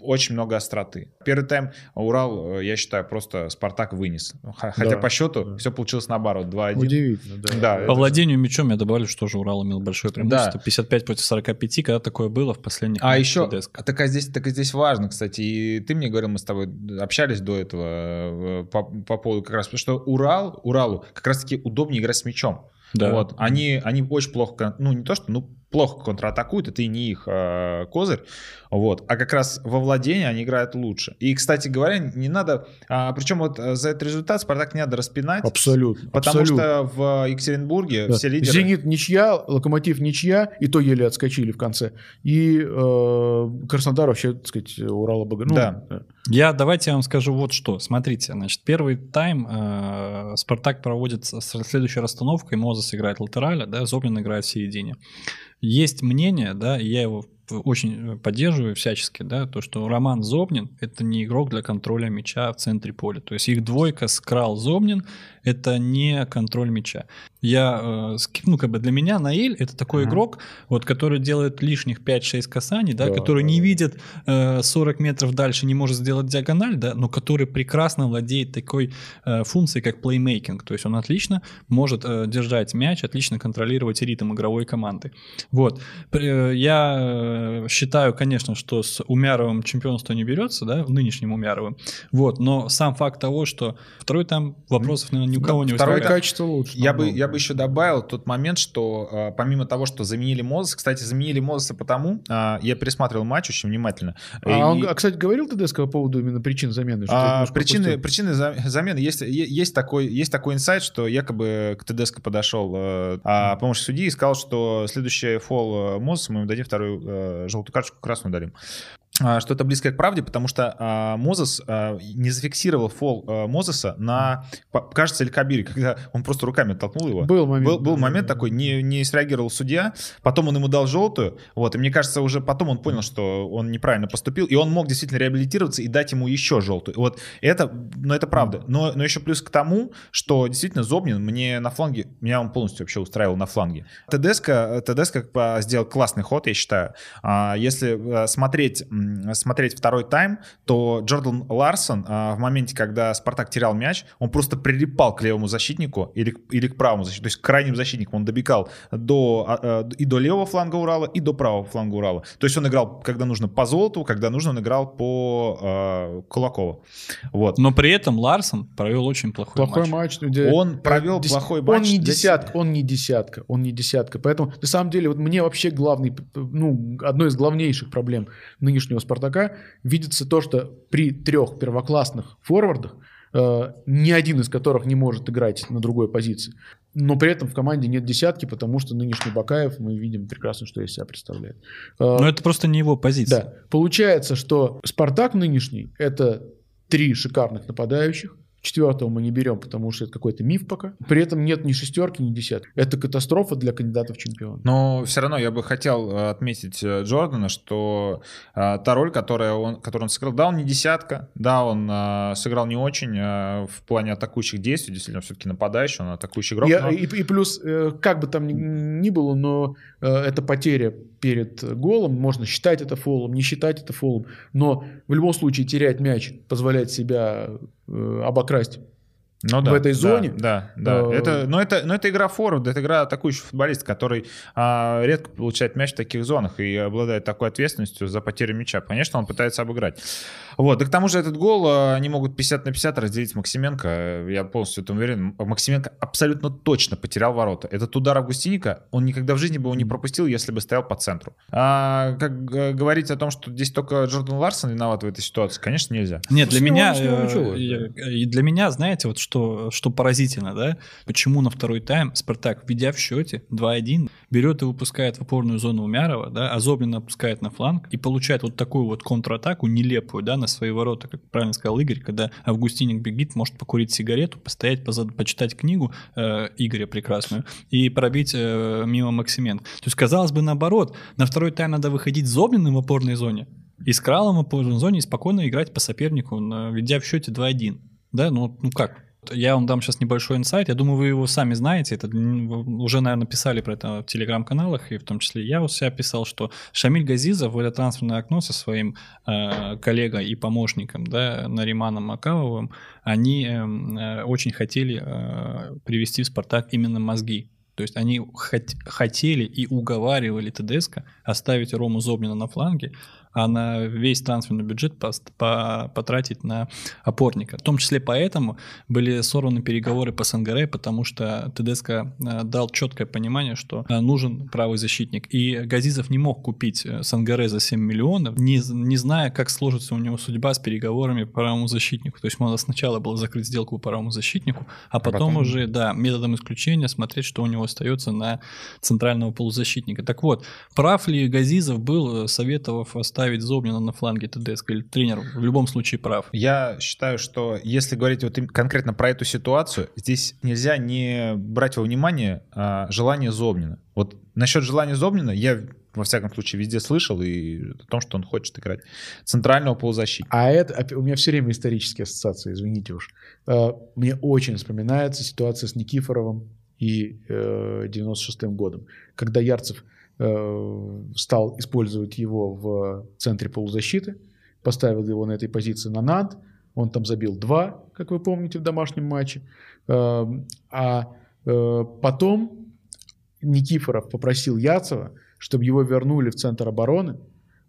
очень много остроты. Первый тайм Урал, я считаю, просто Спартак вынес. Хотя Да, по счету да. все получилось наоборот, 2-1. Удивительно, да. Да, По это- владению мячом я добавлю, что тоже Урал имел большое преимущество. Да. 55 против 45, когда такое было в последних А еще, так а здесь, так и здесь важно, кстати, и ты мне говорил, мы с тобой общались до этого по, по поводу как раз, что Урал, Уралу как раз-таки удобнее играть с мячом. Да. Вот, они, они очень плохо, ну не то что, ну плохо контратакуют, это и не их э, козырь, вот, а как раз во владении они играют лучше. И, кстати говоря, не надо, а, причем вот э, за этот результат Спартак не надо распинать, Абсолютно. потому абсолютно. что в Екатеринбурге Да. все лидеры... Зенит ничья, Локомотив ничья, и то еле отскочили в конце. И э, Краснодар вообще, так сказать, Урал обыграл. Ну, Да. Я давайте я вам скажу вот что. Смотрите, значит, первый тайм э, Спартак проводит с следующей расстановкой. Мозес играет латераля, да, Зоблин играет в середине. Есть мнение, да, и я его очень поддерживаю всячески, да, то, что Роман Зобнин — это не игрок для контроля мяча в центре поля. То есть их двойка Скрал Зобнин — это не контроль мяча. Я, э, ну, как бы для меня Наиль — это такой Мгм. игрок, вот, который делает лишних 5-6 касаний, да, Да, который да, не видит э, 40 метров дальше, не может сделать диагональ, да, но который прекрасно владеет такой э, функцией, как плеймейкинг. То есть он отлично может э, держать мяч, отлично контролировать ритм игровой команды. Вот. Э, Я э, считаю, конечно, что с Умяровым чемпионство не берется, да, нынешним Умяровым. Вот. Но сам факт того, что второй там вопросов, наверное, ни у Да, кого не Второе возникает. качество лучше. Я бы, я бы еще добавил тот момент, что э, помимо того, что заменили Мозеса, кстати, заменили Мозеса потому, э, я пересматривал матч очень внимательно. А, И, он, а, кстати, говорил ТДСК по поводу именно причин замены? А, причины, причины за- замены есть, есть, такой, есть такой инсайт, что якобы к ТДСК подошел э, а, помощник судьи и сказал, что следующий фол э, Мозеса мы ему дадим вторую э, желтую карточку, красную дадим. А, Что это близко к правде, потому что а, Мозес а, не зафиксировал фол а, Мозеса на, кажется, Эль Кабире, когда он просто руками оттолкнул его. Был момент. Был, был момент такой, не, не среагировал судья, потом он ему дал желтую, вот, и мне кажется, уже потом он понял, что он неправильно поступил, и он мог действительно реабилитироваться и дать ему еще желтую. Вот это, ну это правда. Но, но еще плюс к тому, что действительно Зобнин мне на фланге, меня он полностью вообще устраивал на фланге. ТДСК, ТДСК сделал классный ход, я считаю. А, если э, смотреть, смотреть второй тайм, то Джордан Ларсон а, в моменте, когда Спартак терял мяч, он просто прилипал к левому защитнику или, или к правому защитнику, то есть к крайним защитникам. Он добегал до, а, и до левого фланга Урала, и до правого фланга Урала. То есть он играл, когда нужно по золоту, когда нужно, он играл по э, Кулакову. Вот. Но при этом Ларсон провел очень плохой, плохой матч. матч. Он провел Дес- плохой Он матч. не Здесь- десятка, он не десятка, он не десятка. Поэтому, на самом деле, вот мне вообще главный, ну, одной из главнейших проблем нынешнего «Спартака» видится то, что при трех первоклассных форвардах, э, ни один из которых не может играть на другой позиции, но при этом в команде нет десятки, потому что нынешний Бакаев, мы видим прекрасно, что из себя представляет. Э, Но это просто не его позиция. да. Получается, что Спартак нынешний это три шикарных нападающих. Четвертого мы не берем, потому что это какой-то миф пока. При этом нет ни шестерки, ни десятки. Это катастрофа для кандидатов в чемпион. Но все равно я бы хотел э, отметить э, Джордана, что э, та роль, которая он, которую он сыграл, да, он не десятка, да, он э, сыграл не очень э, в плане атакующих действий, действительно, все-таки нападающий, он атакующий игрок. Я- но- и, и плюс, э, как бы там ни, ни было, но э, это потеря перед голом. Можно считать это фолом, не считать это фолом. Но в любом случае терять мяч позволяет себя обокрасть. Ну в этой да, зоне. Да, да. Э, Это, но, это, но это игра форварда, это игра атакующий футболист, который а, редко получает мяч в таких зонах и обладает такой ответственностью за потерю мяча. Конечно, он пытается обыграть. Вот. И к тому же этот гол а, они могут 50 на 50 разделить Максименко. Э, Я полностью в этом уверен. Максименко абсолютно точно потерял ворота. Этот удар Августиника, он никогда в жизни бы его не пропустил, если бы стоял по центру. А, как э, говорить о том, что здесь только Джордан Ларсон виноват в этой ситуации, конечно, нельзя. Нет, для Ну, меня, э, и для меня, знаете, вот что, что поразительно, да, почему на второй тайм Спартак, ведя в счете 2-1, берет и выпускает в опорную зону Умярова, да, а Зоблин опускает на фланг и получает вот такую вот контратаку нелепую, да, на свои ворота, как правильно сказал Игорь, когда Августиник бегит, может покурить сигарету, постоять, позад- почитать книгу э, Игоря прекрасную и пробить э, мимо Максименко. То есть, казалось бы, наоборот, на второй тайм надо выходить Зоблиным в опорной зоне, и с Кралом в опорной зоне спокойно играть по сопернику, ведя в счете 2-1. Да, ну, ну как? Я вам дам сейчас небольшой инсайт. Я думаю, вы его сами знаете. Это уже, наверное, писали про это в телеграм-каналах, и в том числе я у себя писал, что Шамиль Газизов в это трансферное окно со своим э, коллегой и помощником, да, Нариманом Макаловым, они эм, э, очень хотели э, привести в «Спартак» именно мозги. То есть они хот- хотели и уговаривали ТДСК оставить Рому Зобнина на фланге, а на весь трансферный бюджет по- потратить на опорника. В том числе поэтому были сорваны переговоры по Сангаре, потому что ТДСК э, дал четкое понимание, что э, нужен правый защитник. И Газизов не мог купить э, Сангаре за 7 миллионов, не, не зная, как сложится у него судьба с переговорами по правому защитнику. То есть надо сначала было закрыть сделку по правому защитнику, а потом, потом- уже, да, методом исключения смотреть, что у него остается на центрального полузащитника. Так вот, прав ли Газизов был, советовав оставить Зобнина на фланге ТДСК, или тренер в любом случае прав? Я считаю, что если говорить вот конкретно про эту ситуацию, здесь нельзя не брать во внимание а, желание Зобнина. Вот насчет желания Зобнина я во всяком случае везде слышал и о том, что он хочет играть центрального полузащитника. А это, у меня все время исторические ассоциации, извините уж. Э, Мне очень вспоминается ситуация с Никифоровым и э, 96-м годом, когда Ярцев э, стал использовать его в центре полузащиты, поставил его на этой позиции на над, он там забил два, как вы помните, в домашнем матче. Э, А э, потом Никифоров попросил Яцева, чтобы его вернули в центр обороны,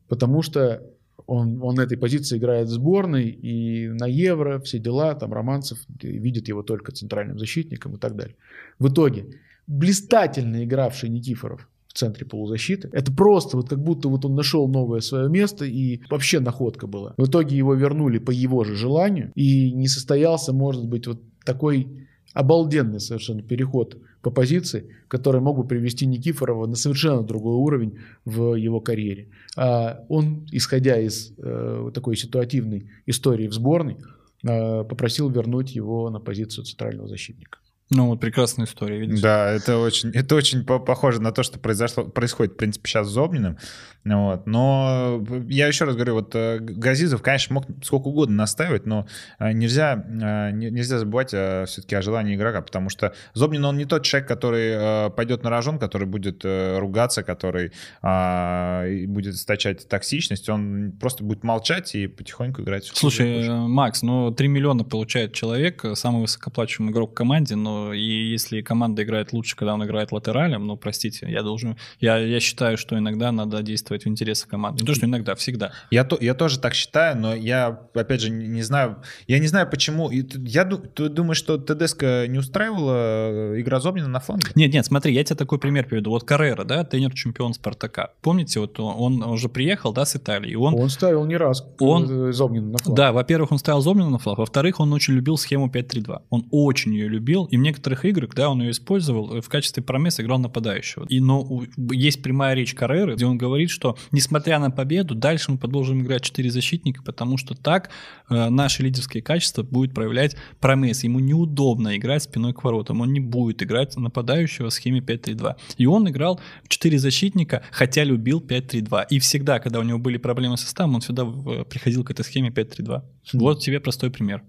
потому что он, он на этой позиции играет в сборной, и на Евро, все дела, там Романцев видит его только центральным защитником и так далее. В итоге, блистательно игравший Никифоров в центре полузащиты, это просто вот как будто вот он нашел новое свое место, и вообще находка была. В итоге его вернули по его же желанию, и не состоялся, может быть, вот такой обалденный совершенно переход по позиции, который мог бы привести Никифорова на совершенно другой уровень в его карьере. А он, исходя из э, такой ситуативной истории в сборной, э, попросил вернуть его на позицию центрального защитника. Ну, вот прекрасная история, видишь? Да, это очень, это очень по- похоже на то, что произошло, происходит, в принципе, сейчас с Зобниным. Вот. Но я еще раз говорю, вот э, Газизов, конечно, мог сколько угодно настаивать, но э, нельзя, э, не- нельзя забывать все-таки о желании игрока, потому что Зобнин, он не тот человек, который пойдет на рожон, который будет ругаться, который а, будет источать токсичность, он просто будет молчать и потихоньку играть. Слушай, Макс, ну 3 миллиона получает человек, самый высокоплачиваемый игрок в команде, но и если команда играет лучше, когда он играет латералем, ну простите, я должен, я, я считаю, что иногда надо действовать в интересах команды. Не то, что иногда, всегда. Я, то, я тоже так считаю, но я, опять же, не, не знаю, я не знаю, почему. Я ду- ты думаешь, что ТДСК не устраивала э, игра Зобнина на фланге? Нет, нет, смотри, я тебе такой пример приведу. Вот Каррера, да, тренер чемпион Спартака. Помните, вот он, он уже приехал, да, с Италии, и он Он ставил не раз Он- э, Зобнина на фланг. Да, во-первых, он ставил Зобнина на флаг, во-вторых, он очень любил схему 5-3-2. Он очень ее любил, и в некоторых играх, да, он ее использовал э, в качестве промес, играл нападающего. И, но есть прямая речь Карреры, где он говорит, что несмотря на победу, дальше мы продолжим играть 4 защитника, потому что так э, наши лидерские качества будут проявлять промес. Ему неудобно играть спиной к воротам, он не будет играть нападающего в схеме 5-3-2. И он играл в 4 защитника, хотя любил 5-3-2. И всегда, когда у него были проблемы с составом, он всегда э, приходил к этой схеме 5-3-2. Вот тебе простой пример.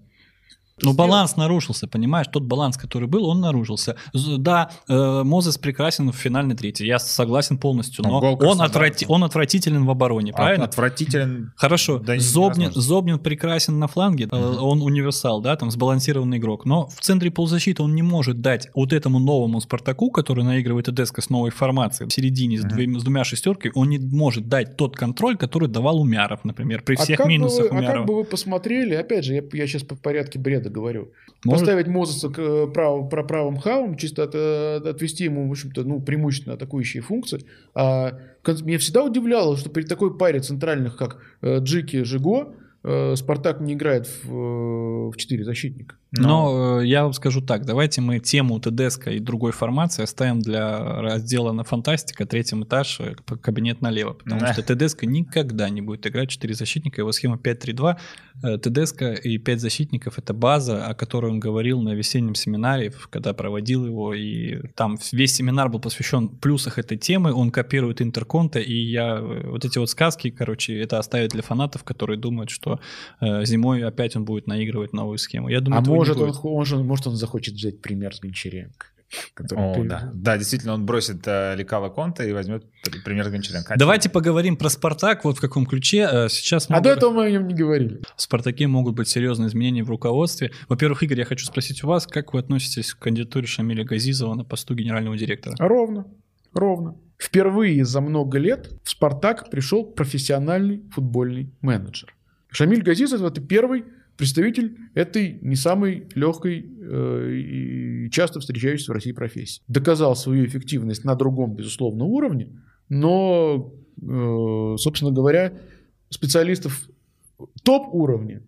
Но баланс нарушился, понимаешь? Тот баланс, который был, он нарушился. Да, э, Мозес прекрасен в финальной трети, я согласен полностью, Ну, но гол он, отврати- он отвратителен в обороне, А- правильно? Отвратителен. Хорошо, Да, Зобнин. Зобнин прекрасен на фланге, э, он универсал, да, там сбалансированный игрок, но в центре полузащиты он не может дать вот этому новому Спартаку, который наигрывает Эдеско с новой формацией, в середине с, Мгм. двумя, с двумя шестерками, он не может дать тот контроль, который давал Умяров, например, при А всех бы минусах вы- а Умярова. как бы вы посмотрели, опять же, я, я сейчас по порядке бреда говорю, Может- поставить Мозеса к э, прав- про правым хавом, чисто от- э, отвести ему, в общем-то, ну, преимущественно атакующие функции. А меня всегда удивляло, что при такой паре центральных, как э, Джики, Жиго, э, Спартак не играет в, в 4 защитника. Но э, я вам скажу так, давайте мы тему ТДСК и другой формации оставим для раздела на фантастика, третьем этаж, э, кабинет налево, потому Да. что ТДСК никогда не будет играть 4 защитника, его схема 5-3-2, э, ТДСК и 5 защитников это база, о которой он говорил на весеннем семинаре, когда проводил его, и там весь семинар был посвящен плюсах этой темы, он копирует интерконта, и я э, вот эти вот сказки, короче, это оставит для фанатов, которые думают, что э, зимой опять он будет наигрывать новую схему. Я думаю, а может он, он- может, он захочет взять пример с Гончаренко. О, при- да. да, действительно, он бросит э, Лекала Конта и возьмет пример Гончаренко. Давайте поговорим про Спартак, вот в каком ключе. Э, Сейчас А могут- до этого мы о нем не говорили. в Спартаке могут быть серьезные изменения в руководстве. Во-первых, Игорь, я хочу спросить у вас, как вы относитесь к кандидатуре Шамиля Газизова на посту генерального директора? Ровно. Ровно. Впервые за много лет в «Спартак» пришел профессиональный футбольный менеджер. Шамиль Газизов – это первый представитель этой не самой легкой э, и часто встречающейся в России профессии. Доказал свою эффективность на другом, безусловно, уровне, но, э, собственно говоря, специалистов топ-уровня,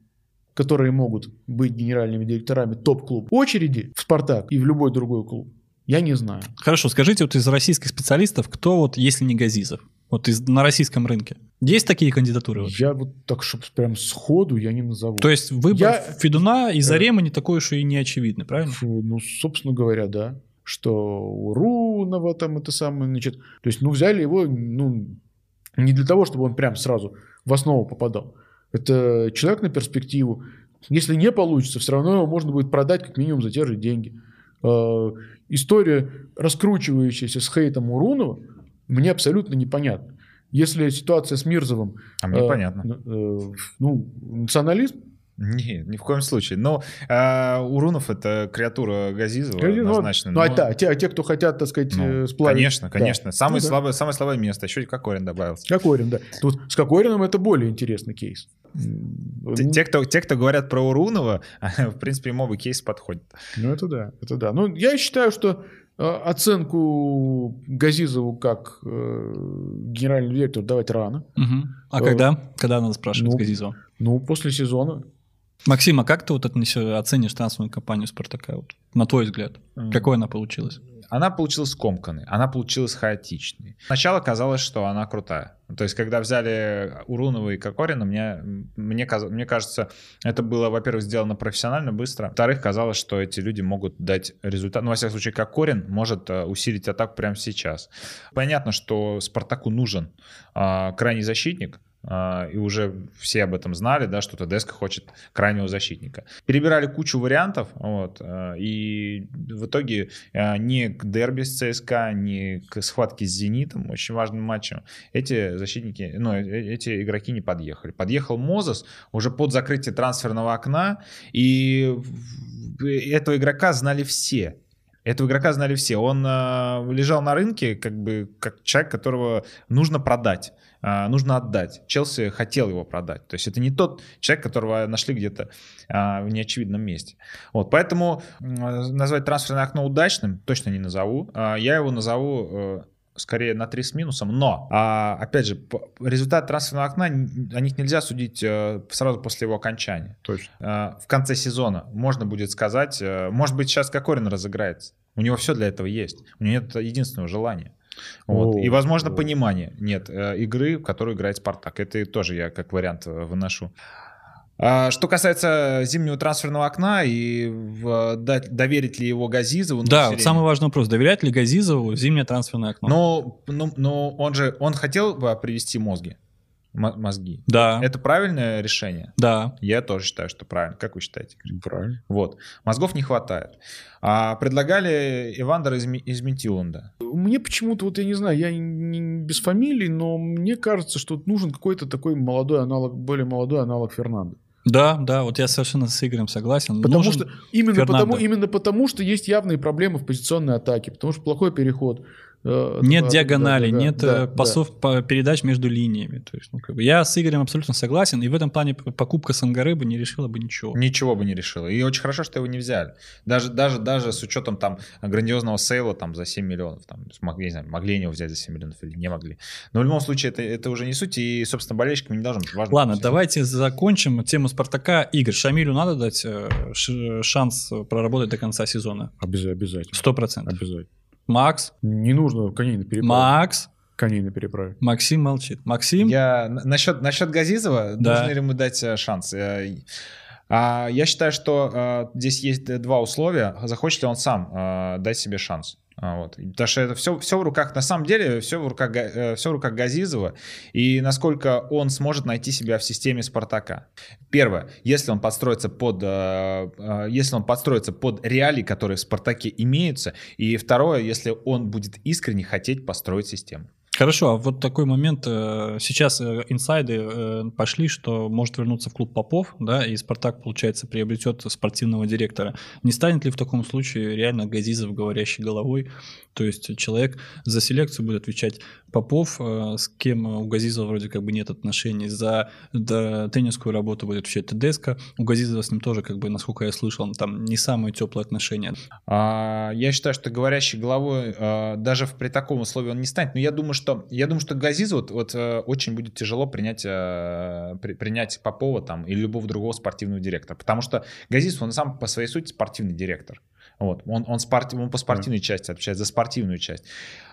которые могут быть генеральными директорами топ-клуб очереди в «Спартак» и в любой другой клуб, я не знаю. Хорошо, скажите, вот из российских специалистов, кто вот, если не Газизов, вот из, на российском рынке, есть такие кандидатуры? Я вот так, чтобы прям сходу я не назову. То есть выбор Я- Федуна и Зарема не такой уж и не очевидный, правильно? Фу, Ну, собственно говоря, да. Что у Рунова там это самое, значит... То есть, ну, взяли его, ну, не для того, чтобы он прям сразу в основу попадал. Это человек на перспективу. Если не получится, все равно его можно будет продать как минимум за те же деньги. Э, История, раскручивающаяся с хейтом Урунова, мне абсолютно непонятна. Если ситуация с Мирзовым... А мне э, понятно. э, ну, национализм, Нет, ни в коем случае. Но э, Урунов это креатура Газизова Ну, однозначно. Ну, а, но- та- те, те, кто хотят, так сказать, ну, э, сплавить. Конечно, Да. конечно. Самое, Ну да. слабое, самое слабое место. Еще и Кокорин добавился. Кокорин, да. Тут с Кокорином это более интересный кейс. Те, ну, те, кто, те, кто говорят про Урунова, в принципе, им оба кейс подходят. Ну, это да, это да. Ну, я считаю, что оценку Газизову как э, генеральный директор давать рано. Мгм. А Э, когда? Когда надо спрашивать ну, Газизова? Ну, после сезона. Максим, а как ты вот отнесешь, оценишь трансферную кампанию Спартака? Вот, на твой взгляд, какой она получилась? Она получилась скомканной, она получилась хаотичной. Сначала казалось, что она крутая. То есть, когда взяли Урунова и Кокорина, мне, мне, мне кажется, это было, во-первых, сделано профессионально, быстро. Во-вторых, казалось, что эти люди могут дать результат. Ну, во всяком случае, Кокорин может э, усилить атаку прямо сейчас. Понятно, что Спартаку нужен а, крайний защитник, и уже все об этом знали, да, что ТДСК хочет крайнего защитника. Перебирали кучу вариантов, вот, а, и в итоге а, ни к дерби с ЦСКА, ни к схватке с Зенитом, очень важным матчем, эти защитники, ну, э, эти игроки не подъехали. Подъехал Мозес уже под закрытие трансферного окна, и этого игрока знали все. Этого игрока знали все. Он э, лежал на рынке, как бы как человек, которого нужно продать. А, нужно отдать. Челси хотел его продать. То есть это не тот человек, которого нашли где-то а, в неочевидном месте. Вот, поэтому назвать трансферное окно удачным точно не назову. А, я его назову э, скорее на 3 с минусом, но, опять же, результат трансферного окна, о них нельзя судить э, сразу после его окончания. Точно. В конце сезона можно будет сказать, э, может быть, сейчас Кокорин разыграется. У него все для этого есть. У него нет единственного желания. Вот. И, возможно, понимание нет э, игры, в которую играет Спартак. Это тоже я как вариант э, выношу. А, что касается зимнего трансферного окна и в, доверить ли его Газизову? Да, вот самый важный вопрос. Доверять ли Газизову зимнее трансферное окно? Но, ну, но он же он хотел бы привести мозги мозги. Да. Это правильное решение? Да. Я тоже считаю, что правильно. Как вы считаете? Правильно. Вот. Мозгов не хватает. А предлагали Ивандера из, из Митиланда. Мне почему-то, вот я не знаю, я не без фамилии, но мне кажется, что нужен какой-то такой молодой аналог, более молодой аналог Фернандо. Да, да, вот я совершенно с Игорем согласен. Потому Нужен что именно потому, именно потому, что есть явные проблемы в позиционной атаке, потому что плохой переход, нет диагонали, да, да, нет да, пасов, да. передач между линиями. То есть, ну, как бы я с Игорем абсолютно согласен, и в этом плане покупка Сангары бы не решила бы ничего. Ничего бы не решила. И очень хорошо, что его не взяли. Даже, даже, даже с учетом там грандиозного сейла там за 7 миллионов. Там, могли, не знаю, могли они его взять за 7 миллионов или не могли. Но в любом случае это, это уже не суть, и, собственно, болельщикам не должно быть важно. Ладно, давайте закончим тему Спартака. Игорь, Шамилю надо дать э, шанс проработать до конца сезона? Обязательно. Сто процентов. Обязательно. Макс. Не нужно коней на переправе. Макс. Коней на переправе. Максим молчит. Максим? Я насчет, насчет Газизова, да. нужно ли ему дать э, шанс? Э, а, я считаю, что э, здесь есть два условия. Захочет ли он сам дать себе шанс? А, вот. Потому что это все, все в руках, на самом деле, все в, руках, э, все в руках Газизова, и насколько он сможет найти себя в системе Спартака. Первое, если он подстроится под, э, э, если он подстроится под реалии, которые в Спартаке имеются, и второе, если он будет искренне хотеть построить систему. Хорошо, а вот такой момент. Э, сейчас э, инсайды э, пошли, что может вернуться в клуб Попов, да, и Спартак, получается, приобретет спортивного директора. Не станет ли в таком случае реально Газизов говорящей головой? То есть человек за селекцию будет отвечать Попов, с кем у Газизова вроде как бы нет отношений, за теннисскую работу будет отвечать Тедеско. У Газизова с ним тоже, как бы, насколько я слышал, там не самые теплые отношения. А, я считаю, что говорящей головой даже при таком условии он не станет, но я думаю, что я думаю, что Газизу вот, вот э, очень будет тяжело принять, э, при, принять Попова там или любого другого спортивного директора, потому что Газиз, он сам по своей сути спортивный директор. Вот. Он, он, спорт, он по спортивной mm. части отвечает за спортивную часть.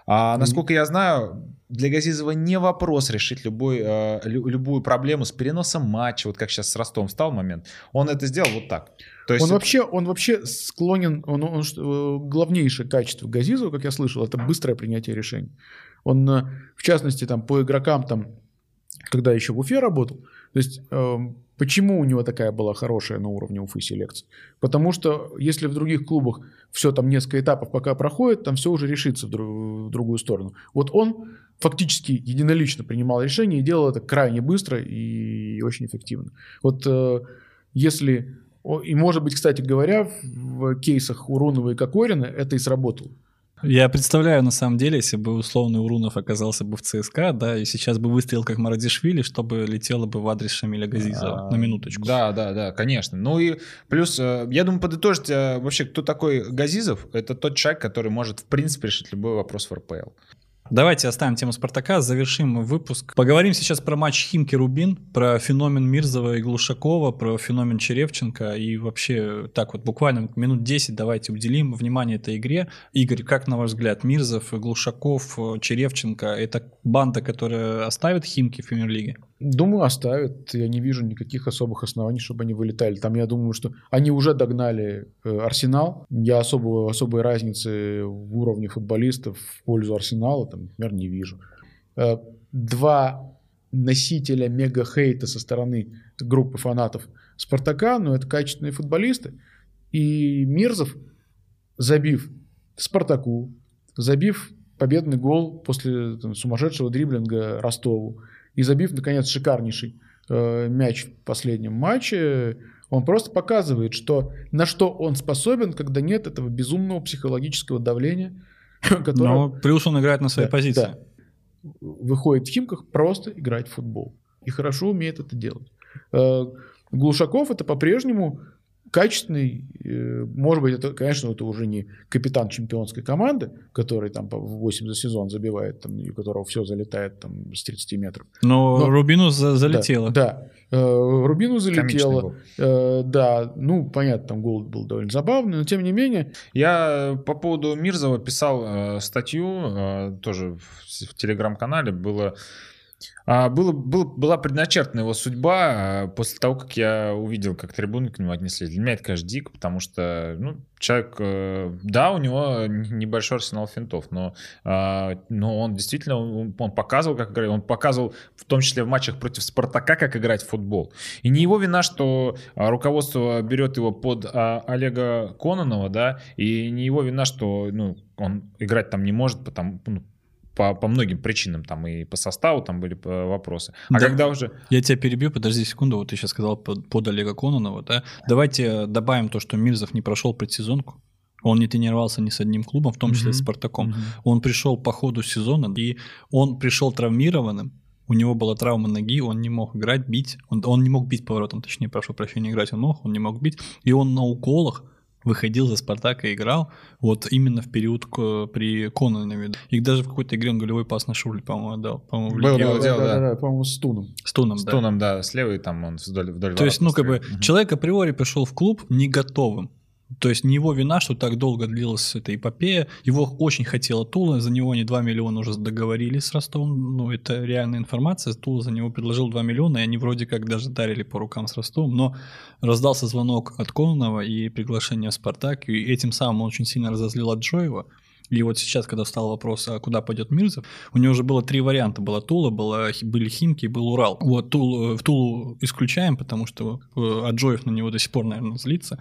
А, насколько я знаю, для Газизова не вопрос решить любой, э, любую проблему с переносом матча, вот как сейчас с Ростом встал момент. Он это сделал вот так. То есть он, это... вообще, он вообще склонен, он, он, он, главнейшее качество Газизова, как я слышал, это быстрое принятие решений. Он, э, в частности, там, по игрокам, там, когда еще в Уфе работал, то есть э, почему у него такая была хорошая на уровне Уфы селекция? Потому что если в других клубах все там несколько этапов пока проходит, там все уже решится в, друг, в другую сторону. Вот он фактически единолично принимал решение и делал это крайне быстро и очень эффективно. Вот э, если... И может быть, кстати говоря, в кейсах Урунова и Кокорина это и сработало. Я представляю, на самом деле, если бы условный Урунов оказался бы в ЦСКА, да, и сейчас бы выстрелил как Марадишвили, чтобы летело бы в адрес Шамиля Газизова, а, на минуточку. Да, да, да, конечно. Ну и плюс, э, я думаю, подытожить э, вообще, кто такой Газизов, это тот человек, который может, в принципе, решить любой вопрос в РПЛ. Давайте оставим тему Спартака, завершим выпуск. Поговорим сейчас про матч Химки-Рубин, про феномен Мирзова и Глушакова, про феномен Черевченко и вообще так вот буквально минут 10 давайте уделим внимание этой игре. Игорь, как на ваш взгляд, Мирзов, Глушаков, Черевченко – это банда, которая оставит Химки в премьер-лиге? Думаю, оставят. Я не вижу никаких особых оснований, чтобы они вылетали. Там я думаю, что они уже догнали э, Арсенал. Я особого, особой разницы в уровне футболистов в пользу Арсенала, там, например, не вижу. Э, два носителя мега-хейта со стороны группы фанатов Спартака, но это качественные футболисты. И Мирзов, забив Спартаку, забив победный гол после там, сумасшедшего дриблинга Ростову, и забив, наконец, шикарнейший э, мяч в последнем матче, он просто показывает, что на что он способен, когда нет этого безумного психологического давления, которое... Но плюс он играет на своей да, позиции. Да. Выходит в Химках просто играть в футбол. И хорошо умеет это делать. Э, Глушаков это по-прежнему качественный, э, может быть, это, конечно, это уже не капитан чемпионской команды, который там по 8 за сезон забивает, там, и у которого все залетает там с 30 метров. Но, Но Рубину за залетело. Да, да. Э, Рубину залетело. Э, да, ну, понятно, там гол был довольно забавный, но тем не менее. Я по поводу Мирзова писал статью, тоже в телеграм-канале, было а, было, было, была предначертана его судьба а, после того, как я увидел, как трибуны к нему отнеслись. Для меня это, конечно, дико, потому что ну, человек, э, да, у него небольшой арсенал финтов, но, а, но он действительно он, он показывал, как играть. Он показывал, в том числе в матчах против Спартака, как играть в футбол. И не его вина, что руководство берет его под Олега Кононова, да, и не его вина, что ну, он играть там не может, потому, ну, по, по многим причинам, там и по составу там были э, вопросы. А да. когда уже... Я тебя перебью, подожди секунду, вот ты сейчас сказал под, под Олега Кононова, да? Давайте добавим то, что Мирзов не прошел предсезонку. Он не тренировался ни с одним клубом, в том числе mm-hmm. с Спартаком. Mm-hmm. Он пришел по ходу сезона, и он пришел травмированным, у него была травма ноги, он не мог играть, бить, он, он не мог бить поворотом, точнее, прошу прощения, играть он мог, он не мог бить, и он на уколах выходил за Спартак и играл вот именно в период к, при Кононове. И даже в какой-то игре он голевой пас на Шуле, по-моему, отдал. По-моему, в было дело, да. да, да, по-моему, с Туном. С Туном, с да. С Туном, да, с левой там он вдоль, вдоль То есть, ну, как бы, угу. человек априори пришел в клуб не готовым. То есть не его вина, что так долго длилась эта эпопея. Его очень хотела Тула, за него они 2 миллиона уже договорились с Ростовом. Ну, это реальная информация. Тула за него предложил 2 миллиона, и они вроде как даже дарили по рукам с Ростовом. Но раздался звонок от Кононова и приглашение в Спартак, и этим самым он очень сильно разозлил Аджоева. И вот сейчас, когда встал вопрос, а куда пойдет Мирзов, у него уже было три варианта. Была Тула, была, были Химки и был Урал. Вот Тул, в Тулу исключаем, потому что э, Аджоев на него до сих пор, наверное, злится.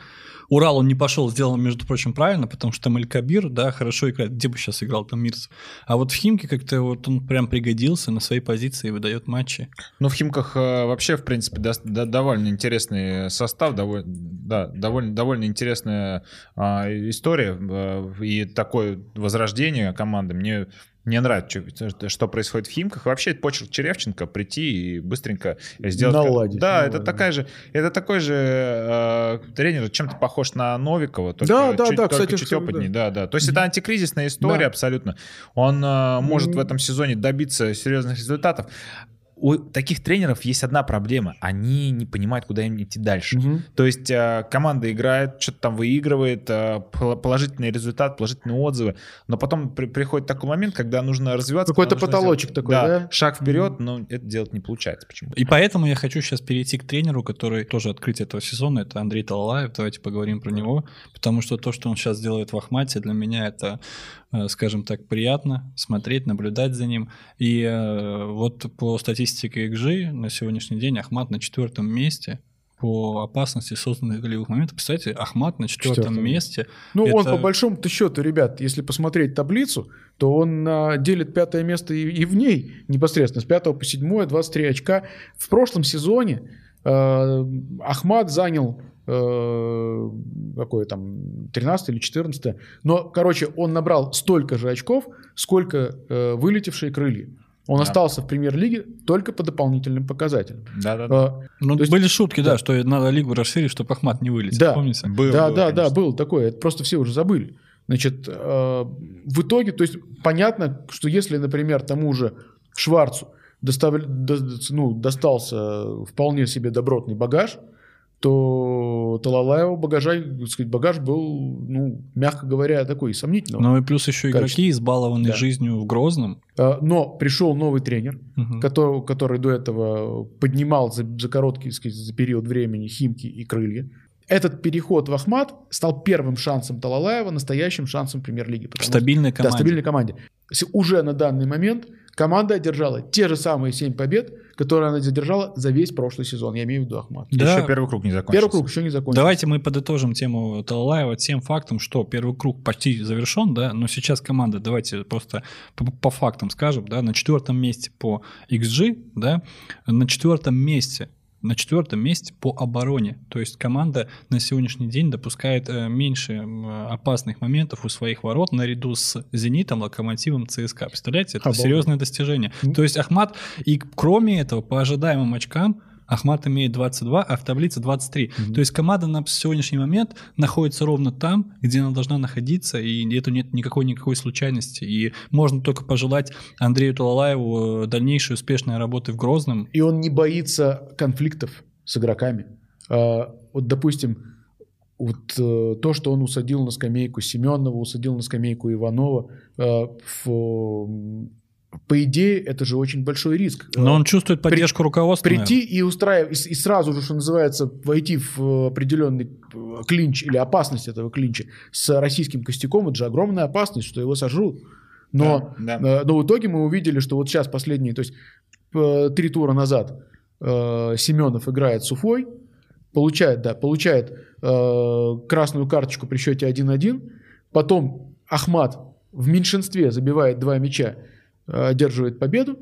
Урал он не пошел, сделал, между прочим, правильно, потому что там Эль Кабир, да, хорошо играет. Где бы сейчас играл там Мирзов? А вот в Химке как-то вот он прям пригодился на своей позиции и выдает матчи. Ну, в Химках э, вообще, в принципе, до, до, довольно интересный состав, довольно, да, довольно, довольно интересная э, история. Э, и такой возрождение команды. Мне мне нравится, что, что происходит в Химках. Вообще, это почерк Черевченко прийти и быстренько сделать... Наладить. Да, наладить. это такая же, это такой же э, тренер, чем-то похож на Новикова, только да, да, чуть, да, только кстати, чуть опытнее. Да. да, да. То есть mm-hmm. это антикризисная история да. абсолютно. Он э, может mm-hmm. в этом сезоне добиться серьезных результатов у таких тренеров есть одна проблема. Они не понимают, куда им идти дальше. Угу. То есть э, команда играет, что-то там выигрывает, э, положительный результат, положительные отзывы. Но потом при, приходит такой момент, когда нужно развиваться. Какой-то потолочек сделать, такой, да, да? Шаг вперед, угу. но это делать не получается почему-то. И поэтому я хочу сейчас перейти к тренеру, который тоже открытие этого сезона. Это Андрей Талалаев. Давайте поговорим про него. Потому что то, что он сейчас делает в Ахмате, для меня это скажем так, приятно смотреть, наблюдать за ним. И э, вот по статистике XG на сегодняшний день Ахмат на четвертом месте по опасности созданных голевых моментов. Представляете, Ахмат на четвертом, четвертом. месте. Ну, это... он по большому-то счету, ребят, если посмотреть таблицу, то он а, делит пятое место и, и в ней непосредственно, с пятого по седьмое, 23 очка. В прошлом сезоне э, Ахмат занял э, какое там, 13 или 14 но, короче, он набрал столько же очков, сколько э, вылетевшие крылья. Он да. остался в премьер-лиге только по дополнительным показателям. Да, да, да. А, ну, есть, были шутки, да. да, что надо лигу расширить, чтобы Ахмат не вылетел. Да, помните? Был, да, было, да, конечно. да, был такое. Это просто все уже забыли. Значит, э, в итоге, то есть понятно, что если, например, тому же Шварцу достав, до, ну, достался вполне себе добротный багаж, то Талалаева багажа, так сказать, багаж был, ну, мягко говоря, такой сомнительный. Ну и плюс еще игроки, качество. избалованные Да. жизнью в Грозном. Э, Но пришел новый тренер, Мгм. который, который до этого поднимал за, за короткий, так сказать, за период времени Химки и Крылья. Этот переход в Ахмат стал первым шансом Талалаева, настоящим шансом премьер-лиги. Что- стабильной Да, команде. стабильной команде. Уже на данный момент команда одержала те же самые 7 побед, которые она задержала за весь прошлый сезон. Я имею в виду Ахмат. Да. Еще первый круг не закончился. Первый круг еще не закончился. Давайте мы подытожим тему Талалаева тем фактом, что первый круг почти завершен, да, но сейчас команда, давайте просто по, по фактам скажем, да, на четвертом месте по XG, да, на четвертом месте на четвертом месте по обороне. То есть команда на сегодняшний день допускает э, меньше опасных моментов у своих ворот наряду с «Зенитом», «Локомотивом», ЦСКА. Представляете, это Обалдеть. серьезное достижение. То есть Ахмат, и кроме этого, по ожидаемым очкам, Ахмат имеет 22, а в таблице 23. Мгм. То есть команда на сегодняшний момент находится ровно там, где она должна находиться, и это нет никакой никакой случайности. И можно только пожелать Андрею Талалаеву э, дальнейшей успешной работы в Грозном. И он не боится конфликтов с игроками. А, Вот, допустим, вот э, то, что он усадил на скамейку Семенова, усадил на скамейку Иванова, э, в- по идее, это же очень большой риск. Но он чувствует поддержку руководства. прийти и устраивать, и, и сразу же, что называется, войти в э, определенный э, клинч или опасность этого клинча с российским костяком, это же огромная опасность, что его сожрут. Но, Да, да. э, но в итоге мы увидели, что вот сейчас последние, то есть э, три тура назад э, Семенов играет с Уфой, получает, да, получает э, красную карточку при счете 1-1, потом Ахмат в меньшинстве забивает два мяча, э, одерживает победу,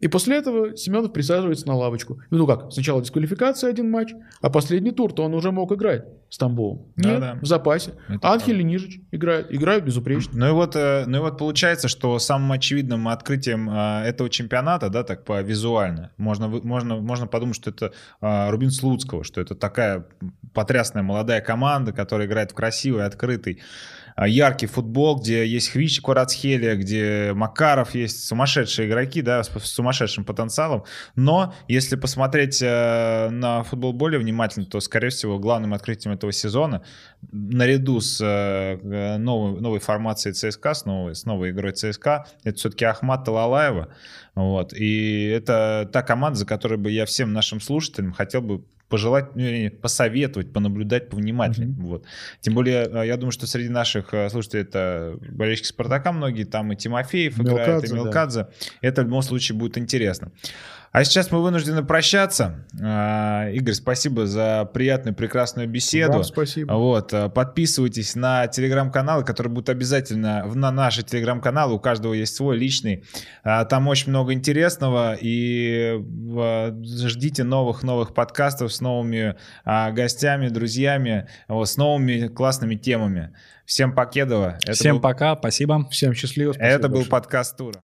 и после этого Семенов присаживается на лавочку. Ну как, сначала дисквалификация один матч, а последний тур-то он уже мог играть с Тамбовым. Да, Нет, да. в запасе. Это Анхель правда. и Нижич играют, играют безупречно. Ну и вот, э, ну и вот получается, что самым очевидным открытием э, этого чемпионата, да, так по визуально, можно, можно, можно подумать, что это э, Рубин Слуцкого, что это такая потрясная молодая команда, которая играет в красивый, открытый, яркий футбол, где есть Хвич Кварацхелия, где Макаров есть, сумасшедшие игроки, да, с, с сумасшедшим потенциалом. Но если посмотреть э, на футбол более внимательно, то, скорее всего, главным открытием этого сезона, наряду с э, новой, новой формацией ЦСКА, с новой, с новой игрой ЦСКА, это все-таки Ахмат Талалаева. Вот. И это та команда, за которой бы я всем нашим слушателям хотел бы пожелать, ну, вернее, посоветовать, понаблюдать повнимательнее. Вот. Тем более, э, я думаю, что среди наших э, слушателей это болельщики Спартака многие, там и Тимофеев играет, и Мелкадзе, да. Мелкадзе. Это в любом случае будет интересно. А сейчас мы вынуждены прощаться. А, Игорь, спасибо за приятную, прекрасную беседу. Вам спасибо. Вот, э, подписывайтесь на телеграм-каналы, которые будут обязательно в- на наши телеграм-каналы. У каждого есть свой личный. А, Там очень много интересного. И ждите новых-новых подкастов с новыми а, гостями, друзьями, вот, с новыми классными темами. Всем покедова. Это Всем был- пока, спасибо. Всем счастливо. спасибо Это был большое. подкаст Тура.